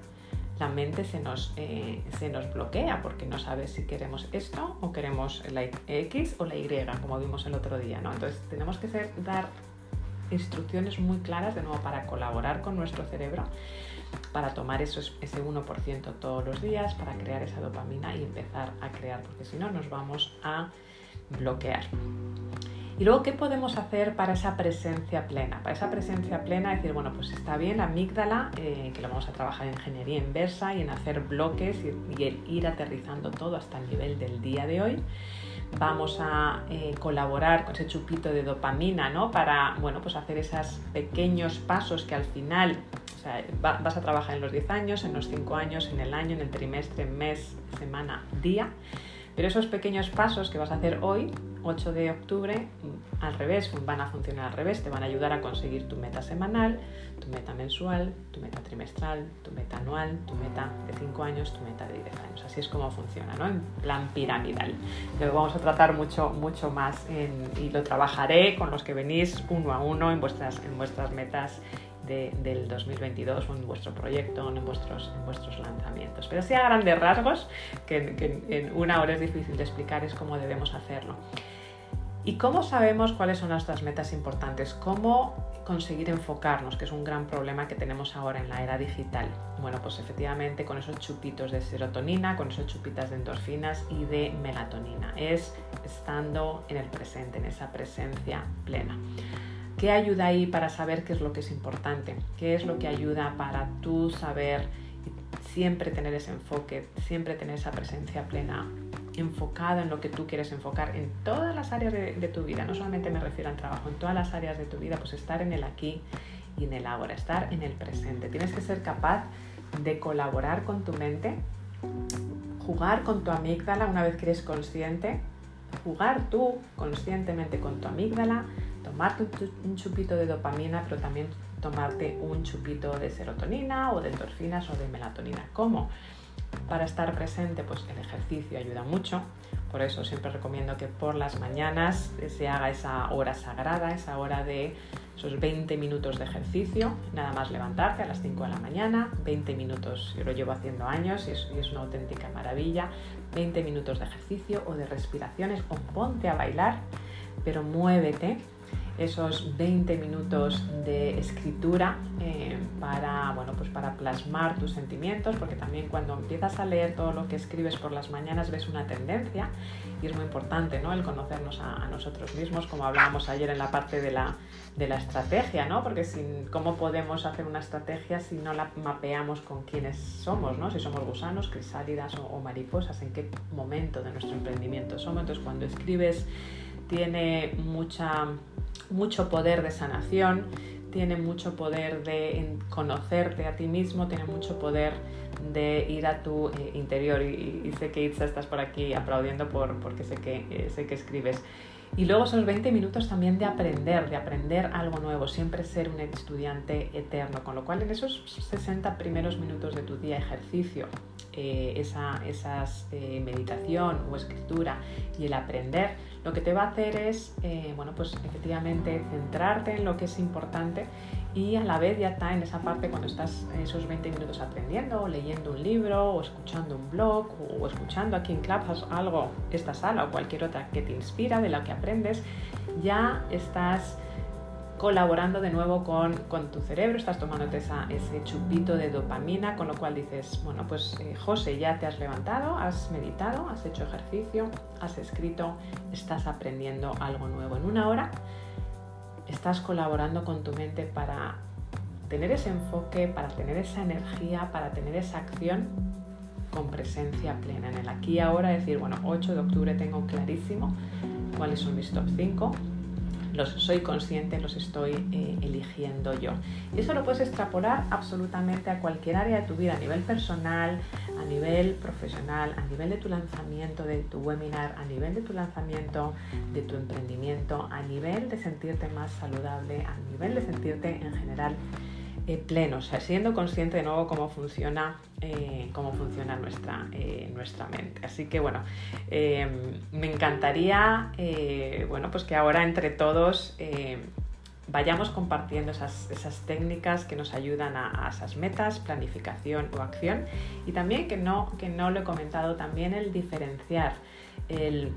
la mente se nos, eh, se nos bloquea porque no sabe si queremos esto o queremos la X o la Y, como vimos el otro día. ¿no? Entonces tenemos que ser, dar instrucciones muy claras de nuevo para colaborar con nuestro cerebro, para tomar ese 1% todos los días, para crear esa dopamina y empezar a crear, porque si no nos vamos a bloquear. Y luego, ¿qué podemos hacer para esa presencia plena? Para esa presencia plena, decir, bueno, pues está bien la amígdala, eh, que lo vamos a trabajar en ingeniería inversa y en hacer bloques y, y ir aterrizando todo hasta el nivel del día de hoy vamos a eh, colaborar con ese chupito de dopamina, ¿no? Para, bueno, pues hacer esos pequeños pasos que al final, o sea, vas a trabajar en los 10 años, en los 5 años, en el año, en el trimestre, mes, semana, día, pero esos pequeños pasos que vas a hacer hoy, 8 de octubre, al revés, van a funcionar al revés, te van a ayudar a conseguir tu meta semanal, tu meta mensual, tu meta trimestral, tu meta anual, tu meta de 5 años, tu meta de 10 años. Así es como funciona, ¿no? En plan piramidal. Lo vamos a tratar mucho, mucho más y lo trabajaré con los que venís uno a uno en vuestras, en vuestras metas del 2022 o en vuestro proyecto o en vuestros, en vuestros lanzamientos. Pero sí a grandes rasgos, que, en una hora es difícil de explicar, es cómo debemos hacerlo. ¿Y cómo sabemos cuáles son nuestras metas importantes? ¿Cómo conseguir enfocarnos, que es un gran problema que tenemos ahora en la era digital? Bueno, pues efectivamente con esos chupitos de serotonina, con esos chupitas de endorfinas y de melatonina. Es estando en el presente, en esa presencia plena. ¿Qué ayuda ahí para saber qué es lo que es importante? ¿Qué es lo que ayuda para tú saber siempre tener ese enfoque, siempre tener esa presencia plena, enfocada en lo que tú quieres enfocar en todas las áreas de, tu vida? No solamente me refiero al trabajo, en todas las áreas de tu vida, pues estar en el aquí y en el ahora, estar en el presente. Tienes que ser capaz de colaborar con tu mente, jugar con tu amígdala una vez que eres consciente, jugar tú conscientemente con tu amígdala, tomarte un chupito de dopamina, pero también tomarte un chupito de serotonina o de endorfinas o de melatonina. ¿Cómo? Para estar presente, pues el ejercicio ayuda mucho. Por eso siempre recomiendo que por las mañanas se haga esa hora sagrada, esa hora de esos 20 minutos de ejercicio, nada más levantarte a las 5 de la mañana, 20 minutos, yo lo llevo haciendo años y es, una auténtica maravilla, 20 minutos de ejercicio o de respiraciones o ponte a bailar, pero muévete, esos 20 minutos de escritura eh, para, bueno, pues para plasmar tus sentimientos, porque también cuando empiezas a leer todo lo que escribes por las mañanas ves una tendencia y es muy importante ¿no? el conocernos a, nosotros mismos, como hablábamos ayer en la parte de la, de la estrategia, ¿no? porque sin, ¿cómo podemos hacer una estrategia si no la mapeamos con quiénes somos? ¿no? Si somos gusanos, crisálidas o, o mariposas, en qué momento de nuestro emprendimiento somos. Entonces cuando escribes tiene mucha mucho poder de sanación, tiene mucho poder de conocerte a ti mismo, tiene mucho poder de ir a tu eh, interior y, sé que Itza estás por aquí aplaudiendo por, porque sé que, eh, sé que escribes. Y luego esos 20 minutos también de aprender, de aprender algo nuevo, siempre ser un estudiante eterno, con lo cual en esos 60 primeros minutos de tu día ejercicio, eh, esa esas, meditación o escritura y el aprender, lo que te va a hacer es, eh, bueno, pues efectivamente centrarte en lo que es importante y a la vez ya está en esa parte cuando estás esos 20 minutos aprendiendo, o leyendo un libro, o escuchando un blog, o escuchando aquí en Clubhouse algo, esta sala o cualquier otra que te inspira, de la que aprendes, ya estás colaborando de nuevo con, tu cerebro, estás tomándote ese chupito de dopamina, con lo cual dices, bueno, pues eh, José, ya te has levantado, has meditado, has hecho ejercicio, has escrito, estás aprendiendo algo nuevo en una hora estás colaborando con tu mente para tener ese enfoque, para tener esa energía, para tener esa acción con presencia plena en el aquí y ahora, decir, bueno, 8 de octubre tengo clarísimo cuáles son mis top 5, los soy consciente, los estoy eh, eligiendo yo. Y eso lo puedes extrapolar absolutamente a cualquier área de tu vida, a nivel personal, a nivel profesional, a nivel de tu lanzamiento de tu webinar, a nivel de tu lanzamiento de tu emprendimiento, a nivel de sentirte más saludable, a nivel de sentirte en general eh, pleno, o sea, siendo consciente de nuevo cómo funciona, eh, cómo funciona nuestra, eh, nuestra mente. Así que bueno, me encantaría bueno, pues que ahora entre todos vayamos compartiendo esas, técnicas que nos ayudan a, esas metas, planificación o acción. Y también que no, que no lo he comentado, también el diferenciar el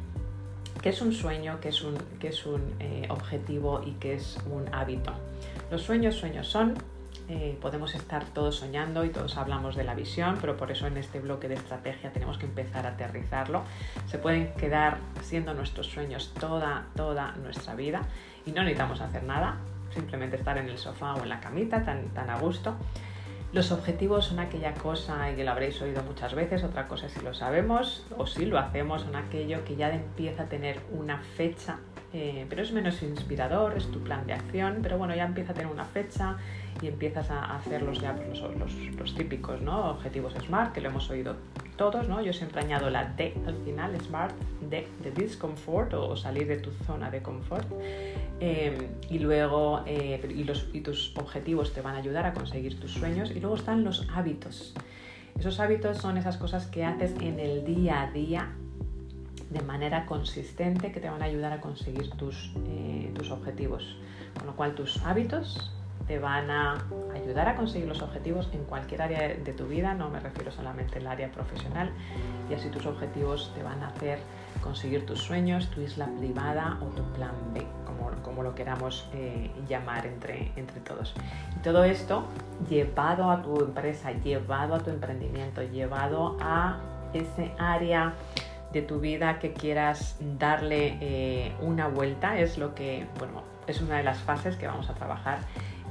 qué es un sueño, qué es un, qué es un objetivo y qué es un hábito. Los sueños, sueños son, eh, podemos estar todos soñando y todos hablamos de la visión, pero por eso en este bloque de estrategia tenemos que empezar a aterrizarlo. Se pueden quedar siendo nuestros sueños toda, toda nuestra vida y no necesitamos hacer nada, simplemente estar en el sofá o en la camita tan, tan a gusto. Los objetivos son aquella cosa, y que lo habréis oído muchas veces, otra cosa si lo sabemos o si lo hacemos, son aquello que ya empieza a tener una fecha, eh, pero es menos inspirador, es tu plan de acción, pero bueno, ya empieza a tener una fecha, y empiezas a hacerlos ya pues, los, típicos ¿no? objetivos SMART, que lo hemos oído todos, ¿no? Yo siempre añado la D al final, SMART, D de discomfort o salir de tu zona de confort. Em, y luego, eh, y, y tus objetivos te van a ayudar a conseguir tus sueños. Y luego están los hábitos. Esos hábitos son esas cosas que haces en el día a día de manera consistente que te van a ayudar a conseguir tus, eh, tus objetivos. Con lo cual tus hábitos te van a ayudar a conseguir los objetivos en cualquier área de tu vida, no me refiero solamente al área profesional, y así tus objetivos te van a hacer conseguir tus sueños, tu isla privada o tu plan B, como, como lo queramos eh, llamar entre, entre todos. Y todo esto llevado a tu empresa, llevado a tu emprendimiento, llevado a ese área de tu vida que quieras darle eh, una vuelta, es lo que, bueno, es una de las fases que vamos a trabajar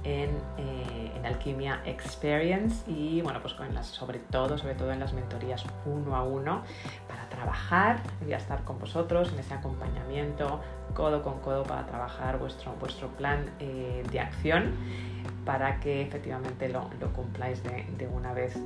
en, eh, en, Alquimia Experience y bueno, pues sobre todo, sobre todo en las mentorías uno a uno para trabajar, voy a estar con vosotros en ese acompañamiento codo con codo para trabajar vuestro, vuestro plan eh, de acción para que efectivamente lo, lo cumpláis de, de, una vez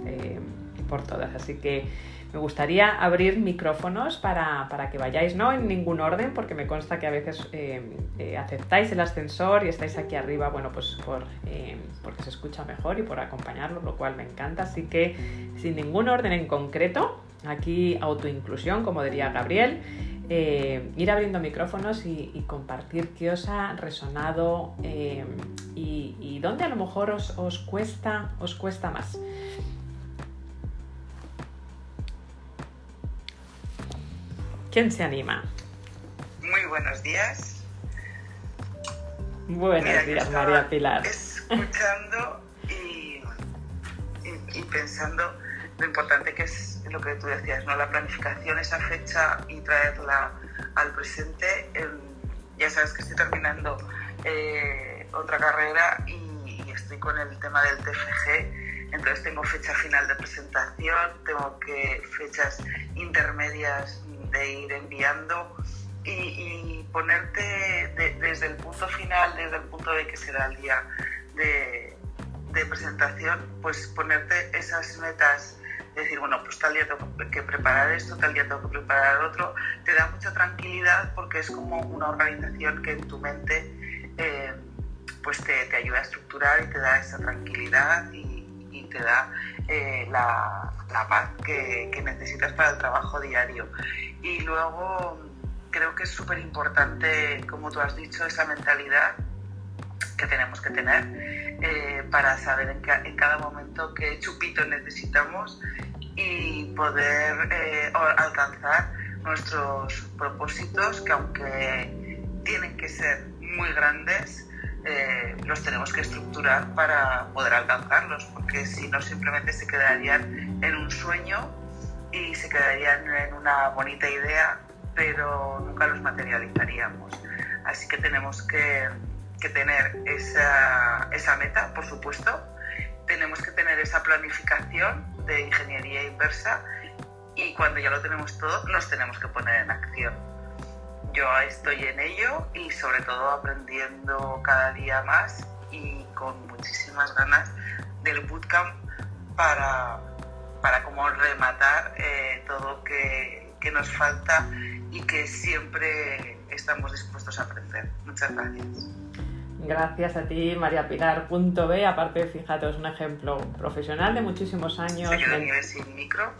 por todas. Así que me gustaría abrir micrófonos para, que vayáis, no en ningún orden, porque me consta que a veces eh, eh, aceptáis el ascensor y estáis aquí arriba, bueno, pues por, eh, porque se escucha mejor y por acompañarlo, lo cual me encanta. Así que sin ningún orden en concreto, aquí autoinclusión, como diría Gabriel. ir abriendo micrófonos y, compartir qué os ha resonado y, dónde a lo mejor os, os, cuesta, os cuesta más. ¿Quién se anima? Muy buenos días. Buenos días, María Pilar. Escuchando y, pensando lo importante que es lo que tú decías, ¿no? La planificación, esa fecha y traerla al presente. ya sabes que estoy terminando eh, otra carrera y, y, estoy con el tema del TFG. Entonces tengo fecha final de presentación, tengo que fechas intermedias de ir enviando y, ponerte desde el punto final, desde el punto de que será el día de, presentación, pues ponerte esas metas decir, bueno, pues tal día tengo que preparar esto, tal día tengo que preparar otro, te da mucha tranquilidad porque es como una organización que en tu mente eh, pues te, te, ayuda a estructurar y te da esa tranquilidad y, te da eh, la, la, paz que necesitas para el trabajo diario. Y luego creo que es súper importante, como tú has dicho, esa mentalidad que tenemos que tener eh, para saber en, cada momento qué chupito necesitamos y poder eh, alcanzar nuestros propósitos que aunque tienen que ser muy grandes, eh, los tenemos que estructurar para poder alcanzarlos, porque si no simplemente se quedarían en un sueño y se quedarían en una bonita idea, pero nunca los materializaríamos. Así que tenemos que, que tener esa, esa meta, por supuesto, tenemos que tener esa planificación de ingeniería inversa y cuando ya lo tenemos todo nos tenemos que poner en acción. Yo estoy en ello y sobre todo aprendiendo cada día más y con muchísimas ganas del bootcamp para, para como rematar eh, todo que, que nos falta y que siempre estamos dispuestos a aprender. Muchas gracias. Gracias a ti, María Pilar. Punto B, aparte, fíjate, es un ejemplo profesional de muchísimos años. Señor de sin micro.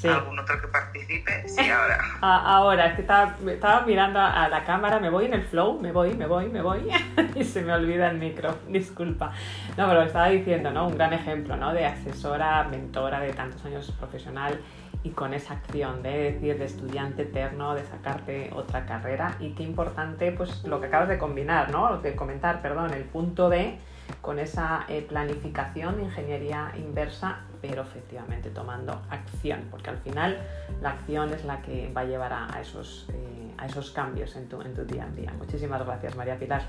Sí. ¿Algún otro que participe? Sí, <laughs> ahora. ahora, es que estaba, estaba, mirando a la cámara, me voy en el flow, me voy, me voy, me voy, <laughs> y se me olvida el micro, <laughs> disculpa. No, pero lo estaba diciendo, ¿no? Un gran ejemplo, ¿no? De asesora, mentora de tantos años profesional y con esa acción de decir de estudiante eterno, de sacarte otra carrera y qué importante pues lo que acabas de combinar, ¿no? De comentar, perdón, el punto D con esa eh, planificación de ingeniería inversa, pero efectivamente tomando acción, porque al final la acción es la que va a llevar a, esos, eh, a esos cambios en tu, en tu día a día. Muchísimas gracias, María Pilar.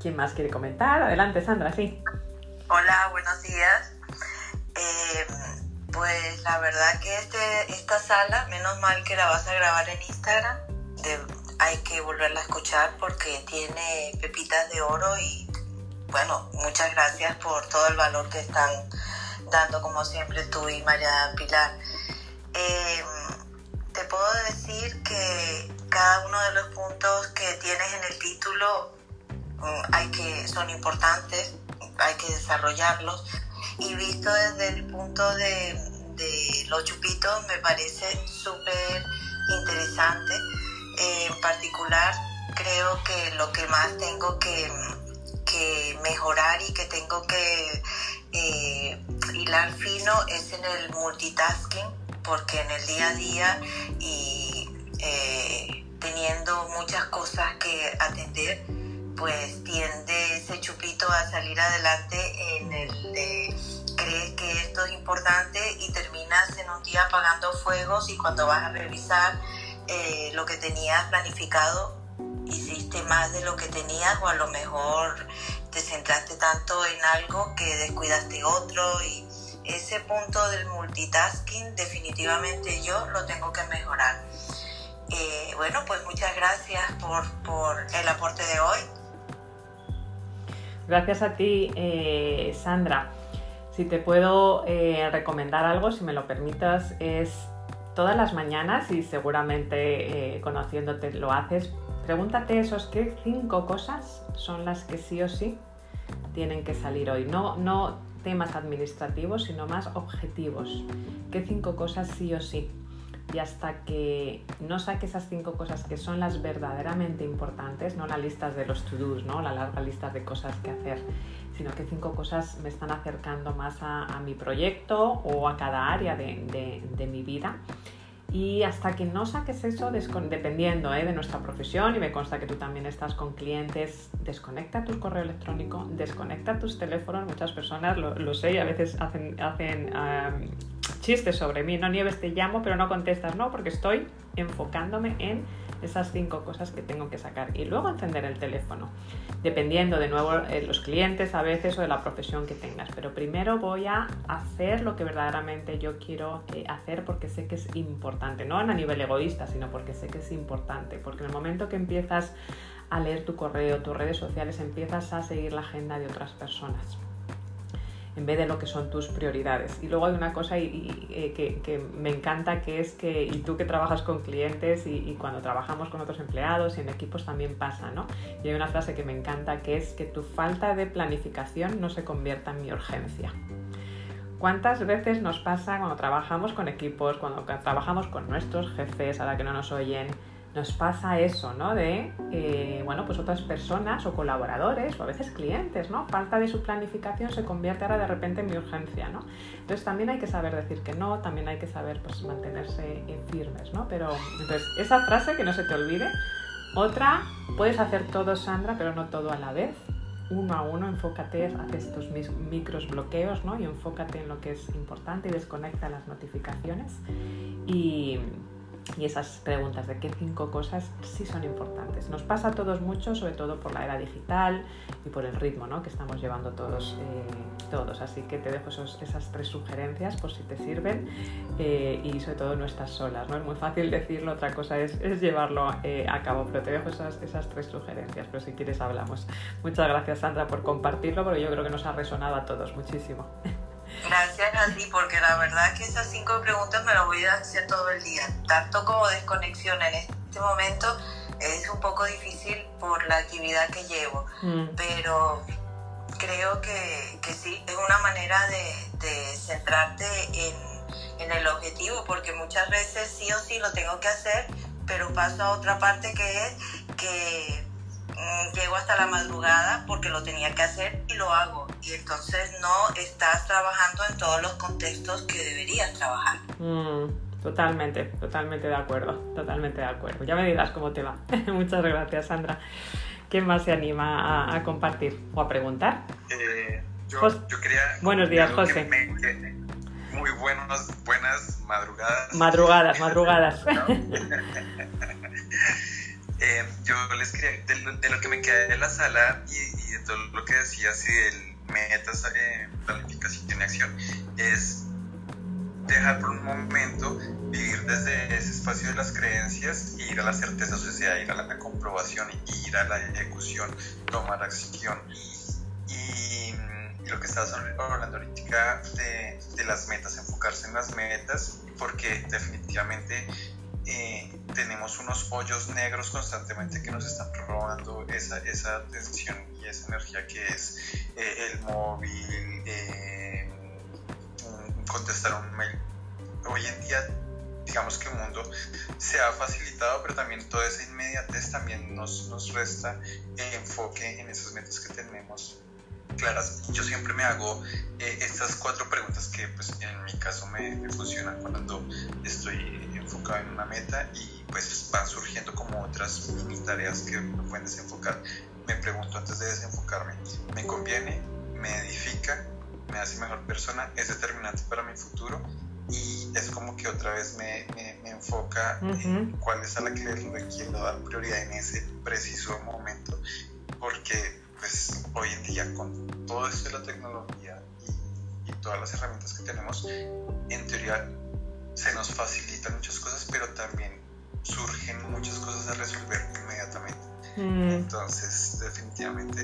¿Quién más quiere comentar? Adelante, Sandra, sí. Hola, buenos días. Eh, pues la verdad que este, esta sala, menos mal que la vas a grabar en Instagram, hay que volverla a escuchar porque tiene pepitas de oro y bueno, muchas gracias por todo el valor que están dando como siempre tú y María Pilar. Eh, te puedo decir que cada uno de los puntos que tienes en el título mm, hay que, son importantes, hay que desarrollarlos y visto desde el punto de, los chupitos me parece súper interesante. Eh, en particular creo que lo que más tengo que, que mejorar y que tengo que eh, hilar fino es en el multitasking porque en el día a día y eh, teniendo muchas cosas que atender pues tiende ese chupito a salir adelante en el de crees que esto es importante y terminas en un día apagando fuegos y cuando vas a revisar eh, lo que tenías planificado hiciste más de lo que tenías o a lo mejor te centraste tanto en algo que descuidaste otro y ese punto del multitasking definitivamente yo lo tengo que mejorar. Eh, bueno, pues muchas gracias por, por el aporte de hoy Gracias a ti, eh, Sandra. Si te puedo eh, recomendar algo, si me lo permitas, es todas las mañanas, y seguramente conociéndote lo haces, pregúntate esos qué cinco cosas son las que sí o sí tienen que salir hoy. No, no temas administrativos, sino más objetivos. ¿Qué cinco cosas sí o sí? y hasta que no saque esas cinco cosas que son las verdaderamente importantes, no las listas de los to-dos, ¿no? la larga lista de cosas que hacer, sino que cinco cosas me están acercando más a, mi proyecto o a cada área de, de mi vida y hasta que no saques eso, dependiendo ¿eh? de nuestra profesión, y me consta que tú también estás con clientes, desconecta tu correo electrónico, desconecta tus teléfonos. Muchas personas lo, sé y a veces hacen, hacen chistes sobre mí. No nieves, te llamo, pero no contestas, no, porque estoy enfocándome en esas cinco cosas que tengo que sacar y luego encender el teléfono, dependiendo de nuevo de los clientes a veces o de la profesión que tengas. Pero primero voy a hacer lo que verdaderamente yo quiero eh, hacer porque sé que es importante, no a nivel egoísta, sino porque sé que es importante, porque en el momento que empiezas a leer tu correo, tus redes sociales, empiezas a seguir la agenda de otras personas. En vez de lo que son tus prioridades. Y luego hay una cosa eh, que, me encanta, que es que, y tú que trabajas con clientes y, cuando trabajamos con otros empleados y en equipos también pasa, ¿no? Y hay una frase que me encanta, que es que tu falta de planificación no se convierta en mi urgencia. ¿Cuántas veces nos pasa cuando trabajamos con equipos, cuando trabajamos con nuestros jefes, ahora que no nos oyen, nos pasa eso, ¿no? De, eh, bueno, pues otras personas o colaboradores o a veces clientes, ¿no? Falta de su planificación se convierte ahora de repente en mi urgencia, ¿no? Entonces también hay que saber decir que no, también hay que saber pues mantenerse firmes, ¿no? Pero entonces esa frase que no se te olvide. Otra, puedes hacer todo, Sandra, pero no todo a la vez. Uno a uno, enfócate, haz estos micros bloqueos, ¿no? Y enfócate en lo que es importante y desconecta las notificaciones. Y, y esas preguntas de qué cinco cosas sí son importantes. Nos pasa a todos mucho, sobre todo por la era digital y por el ritmo ¿no? que estamos llevando todos, eh, todos. Así que te dejo esas tres sugerencias por si te sirven eh, y sobre todo no estás solas. ¿no? Es muy fácil decirlo, otra cosa es, es llevarlo eh, a cabo, pero te dejo esas, esas tres sugerencias, pero si quieres hablamos. Muchas gracias Sandra por compartirlo, porque yo creo que nos ha resonado a todos muchísimo. Gracias a ti, porque la verdad que esas cinco preguntas me las voy a hacer todo el día. Tanto como desconexión en este momento es un poco difícil por la actividad que llevo, mm. pero creo que, que, sí, es una manera de, de centrarte en, en, el objetivo, porque muchas veces sí o sí lo tengo que hacer, pero paso a otra parte que es que llego hasta la madrugada porque lo tenía que hacer y lo hago. Y entonces no estás trabajando en todos los contextos que deberías trabajar. Mm, totalmente, totalmente de acuerdo, totalmente de acuerdo. Ya me dirás cómo te va. <laughs> Muchas gracias, Sandra. ¿Quién más se anima a, compartir o a preguntar? Eh, yo, quería... Buenos días, José. muy buenos, buenas madrugadas. Madrugadas, <laughs> madrugadas. <laughs> Eh, yo les quería, de lo, que me queda de la sala y, de todo lo que decías y del metas, eh, planificación y acción, es dejar por un momento vivir desde ese espacio de las creencias y ir a la certeza, o sea, ir a la comprobación, ir a la ejecución, tomar acción. Y, lo que estabas hablando ahorita de, de las metas, enfocarse en las metas, porque definitivamente eh, tenemos unos hoyos negros constantemente que nos están robando esa, esa atención y esa energía que es eh, el móvil, eh, contestar un mail. Hoy en día, digamos que el mundo se ha facilitado, pero también toda esa inmediatez también nos, nos resta enfoque en esas metas que tenemos claras. Yo siempre me hago estas cuatro preguntas que pues, en mi caso me, me funcionan cuando estoy enfocado en una meta y pues van surgiendo como otras mini tareas que me pueden desenfocar. Me pregunto antes de desenfocarme, ¿me conviene? ¿Me edifica? ¿Me hace mejor persona? ¿Es determinante para mi futuro? Y es como que otra vez me, me, enfoca en cuál es a la que le quiero dar prioridad en ese preciso momento, porque pues hoy en día con todo esto de la tecnología y, y todas las herramientas que tenemos, en teoría se nos facilitan muchas cosas, pero también surgen muchas cosas a resolver inmediatamente. Mm. Entonces, definitivamente,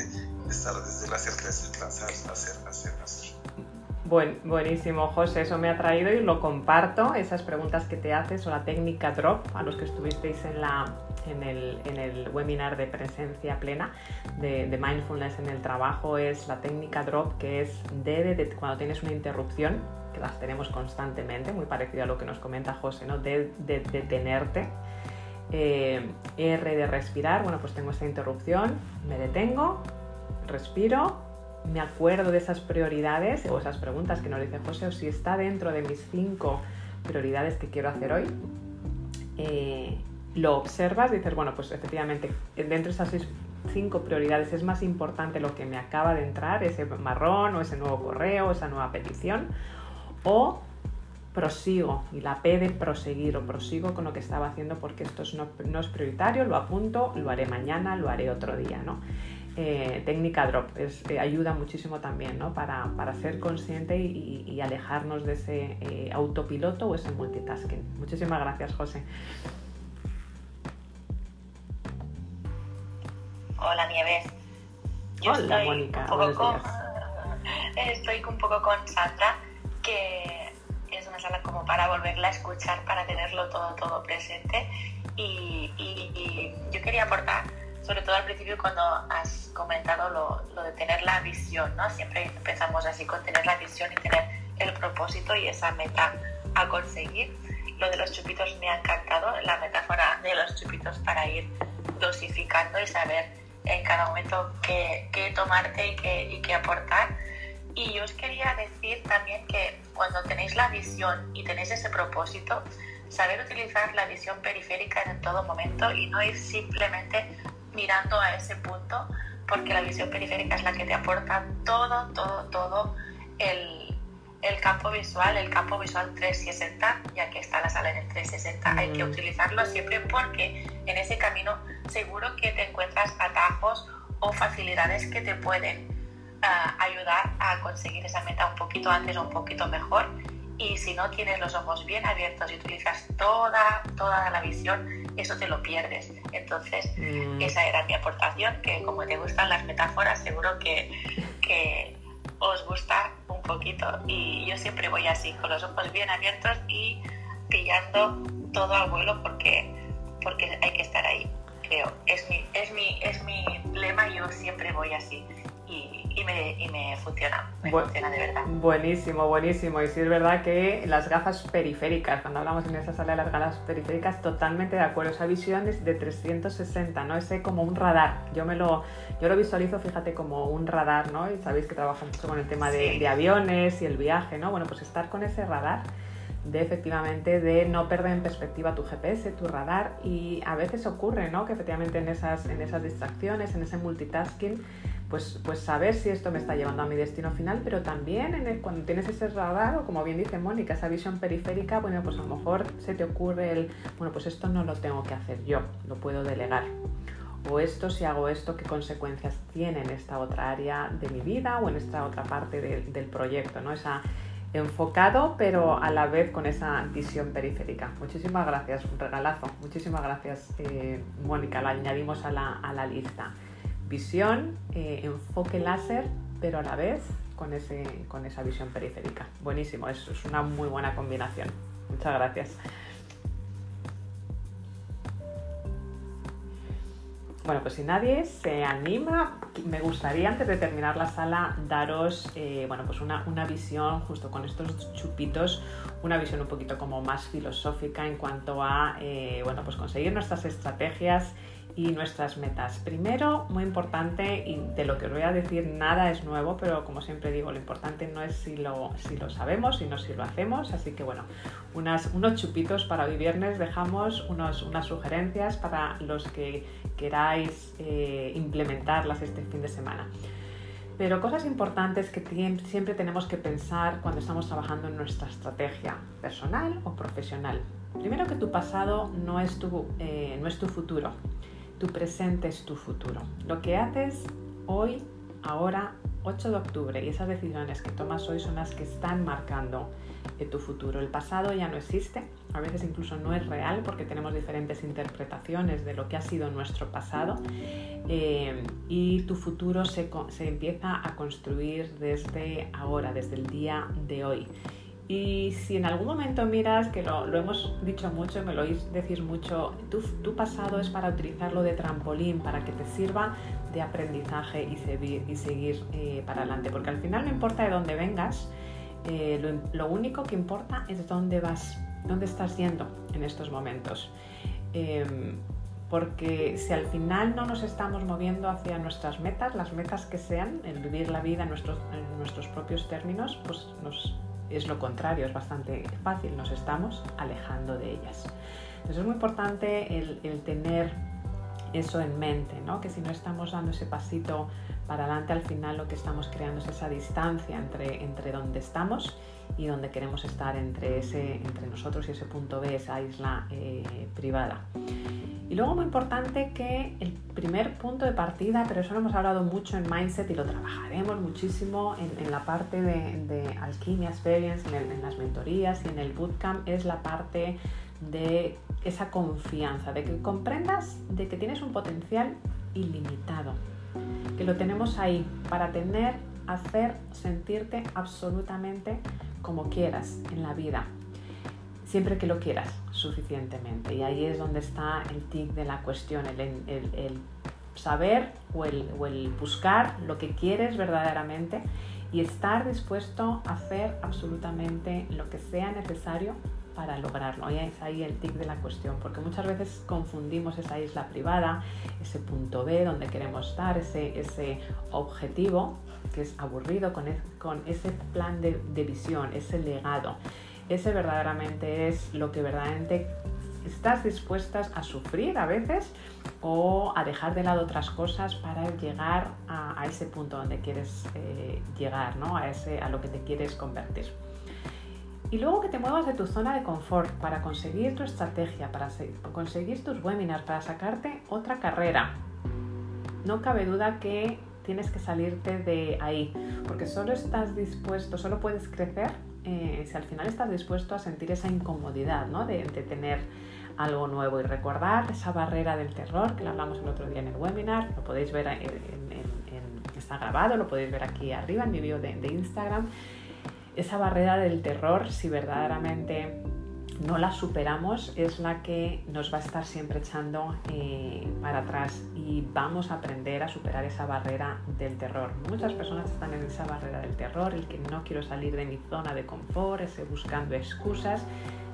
estar desde la certeza de lanzar, hacer, hacer, hacer. Buen, buenísimo, José, eso me ha traído y lo comparto, esas preguntas que te haces o la técnica DROP, a los que estuvisteis en, la, en, el, en el webinar de presencia plena de, de, mindfulness en el trabajo, es la técnica DROP, que es de, de cuando tienes una interrupción, las tenemos constantemente, muy parecido a lo que nos comenta José, ¿no? de detenerte. Eh, R de respirar, bueno, pues tengo esta interrupción, me detengo, respiro, me acuerdo de esas prioridades o esas preguntas que nos dice José, o si está dentro de mis cinco prioridades que quiero hacer hoy. Eh, lo observas dices, bueno, pues efectivamente, dentro de esas cinco prioridades es más importante lo que me acaba de entrar, ese marrón o ese nuevo correo, esa nueva petición, o prosigo, y la P de proseguir o prosigo con lo que estaba haciendo porque esto no, es prioritario, lo apunto, lo haré mañana, lo haré otro día. ¿no? Eh, técnica drop eh, ayuda muchísimo también ¿no? para, ser consciente y, alejarnos de ese eh, autopiloto o ese multitasking. Muchísimas gracias, José. Hola, Nieves. Hola, Mónica. Buenos días realmente <laughs> estoy un poco con Sandra, que es una sala como para volverla a escuchar, para tenerlo todo, todo presente. Y, y, yo quería aportar, sobre todo al principio cuando has comentado lo, lo, de tener la visión, ¿no? Siempre empezamos así con tener la visión y tener el propósito y esa meta a conseguir. Lo de los chupitos me ha encantado, la metáfora de los chupitos para ir dosificando y saber en cada momento qué, qué tomarte y qué, y qué aportar. Y yo os quería decir también que cuando tenéis la visión y tenéis ese propósito, saber utilizar la visión periférica en todo momento y no ir simplemente mirando a ese punto, porque la visión periférica es la que te aporta todo, todo, todo el, el campo visual, el campo visual 360, ya que está la sala en el 360, hay que mm. utilizarlo siempre porque en ese camino seguro que te encuentras atajos o facilidades que te pueden uh, ayudar a conseguir esa meta un poquito antes o un poquito mejor. Y si no tienes los ojos bien abiertos y utilizas toda, toda la visión, eso te lo pierdes. Entonces, mm. esa era mi aportación, que como te gustan las metáforas, seguro que, que os gusta un poquito y yo siempre voy así, con los ojos bien abiertos y pillando todo al vuelo porque, porque hay que estar ahí, creo. Es mi, es mi, es mi lema, yo siempre voy así y, me, y me, funciona, me funciona de verdad. Buenísimo, buenísimo. Y sí es verdad que las gafas periféricas, cuando hablamos en esa sala de las gafas periféricas, totalmente de acuerdo. Esa visión es de 360, ¿no? Ese como un radar. Yo me lo, yo lo visualizo, fíjate, como un radar, ¿no? Y sabéis que trabajan mucho con el tema de, de aviones y el viaje, ¿no? Bueno, pues estar con ese radar de efectivamente de no perder en perspectiva tu GPS, tu radar y a veces ocurre, ¿no? Que efectivamente en esas, en esas distracciones, en ese multitasking, pues, pues saber si esto me está llevando a mi destino final, pero también en cuando tienes ese radar, o como bien dice Mónica, esa visión periférica, bueno, pues a lo mejor se te ocurre el, bueno, pues esto no lo tengo que hacer yo, lo puedo delegar. O esto, si hago esto, ¿qué consecuencias tiene en esta otra área de mi vida o en esta otra parte del proyecto? ¿no? Esa, enfocado, pero a la vez con esa visión periférica. Muchísimas gracias, un regalazo. Muchísimas gracias, eh, Mónica, lo añadimos a la, a la lista visión, eh, enfoque láser, pero a la vez con, ese, con esa visión periférica. Buenísimo, es, es una muy buena combinación. Muchas gracias. Bueno, pues si nadie se anima, me gustaría antes de terminar la sala daros eh, bueno, pues una, una, visión justo con estos chupitos, una visión un poquito como más filosófica en cuanto a eh, bueno, pues conseguir nuestras estrategias y nuestras metas. Primero, muy importante, y de lo que os voy a decir nada es nuevo, pero como siempre digo, lo importante no es si lo, si lo sabemos, sino si lo hacemos. Así que bueno, unas, unos chupitos para hoy viernes, dejamos unos, unas sugerencias para los que queráis eh, implementarlas este fin de semana. Pero cosas importantes que siempre tenemos que pensar cuando estamos trabajando en nuestra estrategia personal o profesional. Primero que tu pasado no es tu, eh, no es tu futuro tu presente es tu futuro. Lo que haces hoy, ahora, 8 de octubre, y esas decisiones que tomas hoy son las que están marcando eh, tu futuro. El pasado ya no existe, a veces incluso no es real porque tenemos diferentes interpretaciones de lo que ha sido nuestro pasado eh, y tu futuro se, se empieza a construir desde ahora, desde el día de hoy. Y si en algún momento miras, que lo, hemos dicho mucho, me lo oís decir mucho, tu, tu, pasado es para utilizarlo de trampolín, para que te sirva de aprendizaje y, y seguir eh, para adelante. Porque al final no importa de dónde vengas, eh, lo, lo, único que importa es dónde vas, dónde estás yendo en estos momentos. Em, porque si al final no nos estamos moviendo hacia nuestras metas, las metas que sean, el vivir la vida en nuestros, en nuestros propios términos, pues nos es lo contrario, es bastante fácil, nos estamos alejando de ellas. Entonces es muy importante el, tener eso en mente, ¿no? que si no estamos dando ese pasito para adelante, al final lo que estamos creando es esa distancia entre, entre donde estamos y donde queremos estar entre, ese, entre nosotros y ese punto B, esa isla eh, privada. Y luego muy importante que el primer punto de partida, pero eso lo hemos hablado mucho en Mindset y lo trabajaremos muchísimo en, la parte de, de Alquimia Experience, en, las mentorías y en el bootcamp, es la parte de esa confianza, de que comprendas de que tienes un potencial ilimitado, que lo tenemos ahí para tener hacer sentirte absolutamente como quieras en la vida, siempre que lo quieras suficientemente. Y ahí es donde está el tic de la cuestión, el, saber o el, o el buscar lo que quieres verdaderamente y estar dispuesto a hacer absolutamente lo que sea necesario para lograrlo. Ahí es ahí el tic de la cuestión, porque muchas veces confundimos esa isla privada, ese punto B donde queremos estar, ese, ese objetivo que es aburrido con, con ese plan de, visión, ese legado. Ese verdaderamente es lo que verdaderamente estás dispuestas a sufrir a veces o a dejar de lado otras cosas para llegar a, ese punto donde quieres eh, llegar, ¿no? a, ese, a lo que te quieres convertir. Y luego que te muevas de tu zona de confort para conseguir tu estrategia, para conseguir tus webinars, para sacarte otra carrera. No cabe duda que tienes que salirte de ahí, porque solo estás dispuesto, solo puedes crecer eh, si al final estás dispuesto a sentir esa incomodidad ¿no? de, tener algo nuevo y recordar esa barrera del terror que lo hablamos el otro día en el webinar, lo podéis ver, está grabado, lo podéis ver aquí arriba en mi vídeo de Instagram esa barrera del terror, si verdaderamente no la superamos, es la que nos va a estar siempre echando eh, para atrás y vamos a aprender a superar esa barrera del terror. Muchas personas están en esa barrera del terror, el que no quiero salir de mi zona de confort, ese buscando excusas.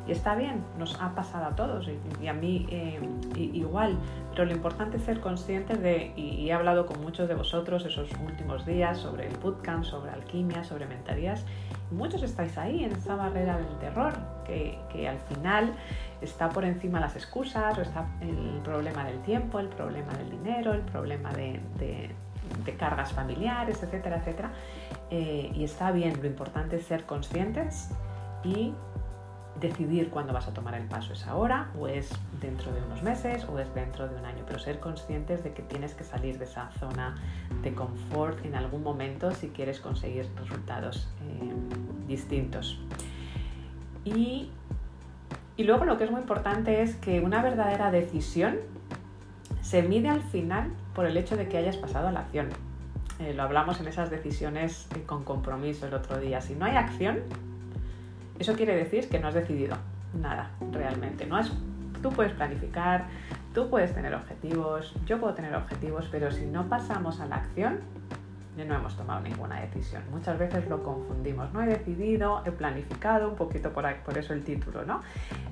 Y está bien, nos ha pasado a todos y, a mí eh, igual, pero lo importante es ser conscientes de, y, he hablado con muchos de vosotros esos últimos días sobre el bootcamp, sobre alquimia, sobre mentalidades, muchos estáis ahí en esa barrera del terror, que, al final está por encima las excusas, o está el problema del tiempo, el problema del dinero, el problema de, cargas familiares, etcétera, etcétera. Eh, y está bien, lo importante es ser conscientes y decidir cuándo vas a tomar el paso. ¿Es ahora o es dentro de unos meses o es dentro de un año? Pero ser conscientes de que tienes que salir de esa zona de confort en algún momento si quieres conseguir resultados eh, distintos. Y, y luego lo que es muy importante es que una verdadera decisión se mide al final por el hecho de que hayas pasado a la acción. Eh, lo hablamos en esas decisiones eh, con compromiso el otro día. Si no hay acción, eso quiere decir que no has decidido nada realmente. No has, tú puedes planificar, tú puedes tener objetivos, yo puedo tener objetivos, pero si no pasamos a la acción, no hemos tomado ninguna decisión. Muchas veces lo confundimos. No he decidido, he planificado, un poquito por, por eso el título, ¿no?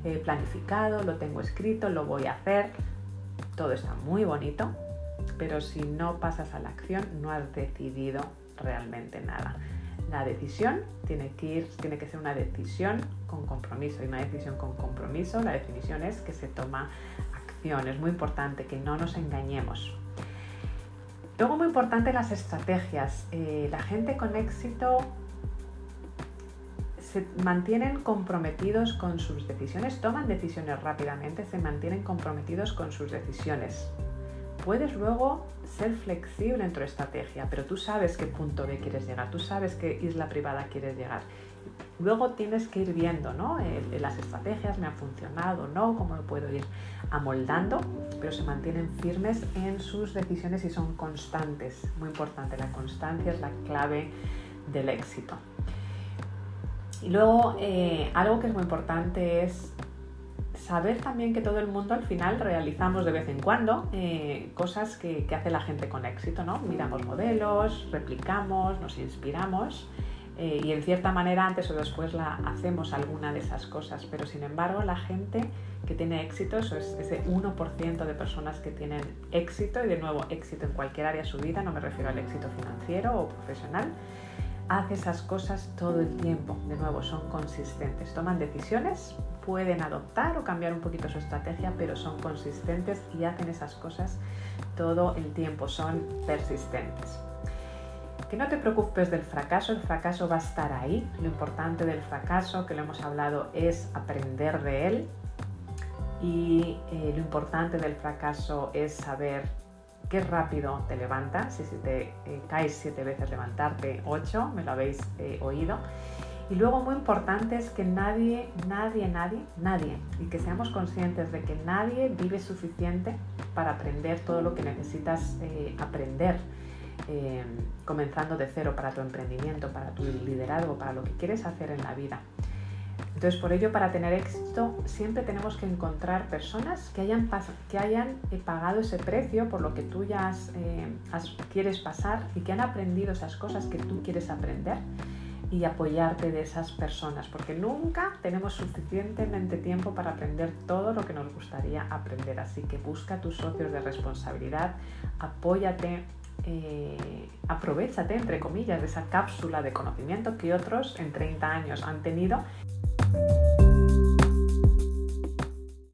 He planificado, lo tengo escrito, lo voy a hacer. Todo está muy bonito, pero si no pasas a la acción, no has decidido realmente nada. La decisión tiene que, ir, tiene que ser una decisión con compromiso y una decisión con compromiso, la definición es que se toma acción. Es muy importante que no nos engañemos. Luego muy importante las estrategias. Eh, la gente con éxito se mantienen comprometidos con sus decisiones, toman decisiones rápidamente, se mantienen comprometidos con sus decisiones. Puedes luego ser flexible en tu estrategia, pero tú sabes qué punto B quieres llegar, tú sabes qué isla privada quieres llegar. Luego tienes que ir viendo, ¿no? las estrategias me han funcionado no, cómo lo puedo ir amoldando, pero se mantienen firmes en sus decisiones y son constantes. Muy importante, la constancia es la clave del éxito. Y luego, eh, algo que es muy importante es saber también que todo el mundo al final realizamos de vez en cuando eh, cosas que, hace la gente con éxito, ¿no? Miramos modelos, replicamos, nos inspiramos eh, y en cierta manera antes o después la hacemos alguna de esas cosas, pero sin embargo la gente que tiene éxito, eso es ese 1% de personas que tienen éxito y de nuevo éxito en cualquier área de su vida, no me refiero al éxito financiero o profesional, hace esas cosas todo el tiempo. De nuevo, son consistentes, toman decisiones, pueden adoptar o cambiar un poquito su estrategia, pero son consistentes y hacen esas cosas todo el tiempo, son persistentes. Que no te preocupes del fracaso, el fracaso va a estar ahí. Lo importante del fracaso, que lo hemos hablado, es aprender de él. Y eh, lo importante del fracaso es saber qué rápido te levantas, si te eh, caes siete veces levantarte ocho, me lo habéis eh, oído. Y luego muy importante es que nadie, nadie, nadie, nadie, y que seamos conscientes de que nadie vive suficiente para aprender todo lo que necesitas eh, aprender. eh, comenzando de cero para tu emprendimiento, para tu liderazgo, para lo que quieres hacer en la vida. Entonces, por ello, para tener éxito, siempre tenemos que encontrar personas que hayan, que hayan eh, pagado ese precio por lo que tú ya eh, quieres pasar y que han aprendido esas cosas que tú quieres aprender y apoyarte de esas personas, porque nunca tenemos suficientemente tiempo para aprender todo lo que nos gustaría aprender. Así que busca tus socios de responsabilidad, apóyate, eh, aprovechate, entre comillas, de esa cápsula de conocimiento que otros en 30 años han tenido.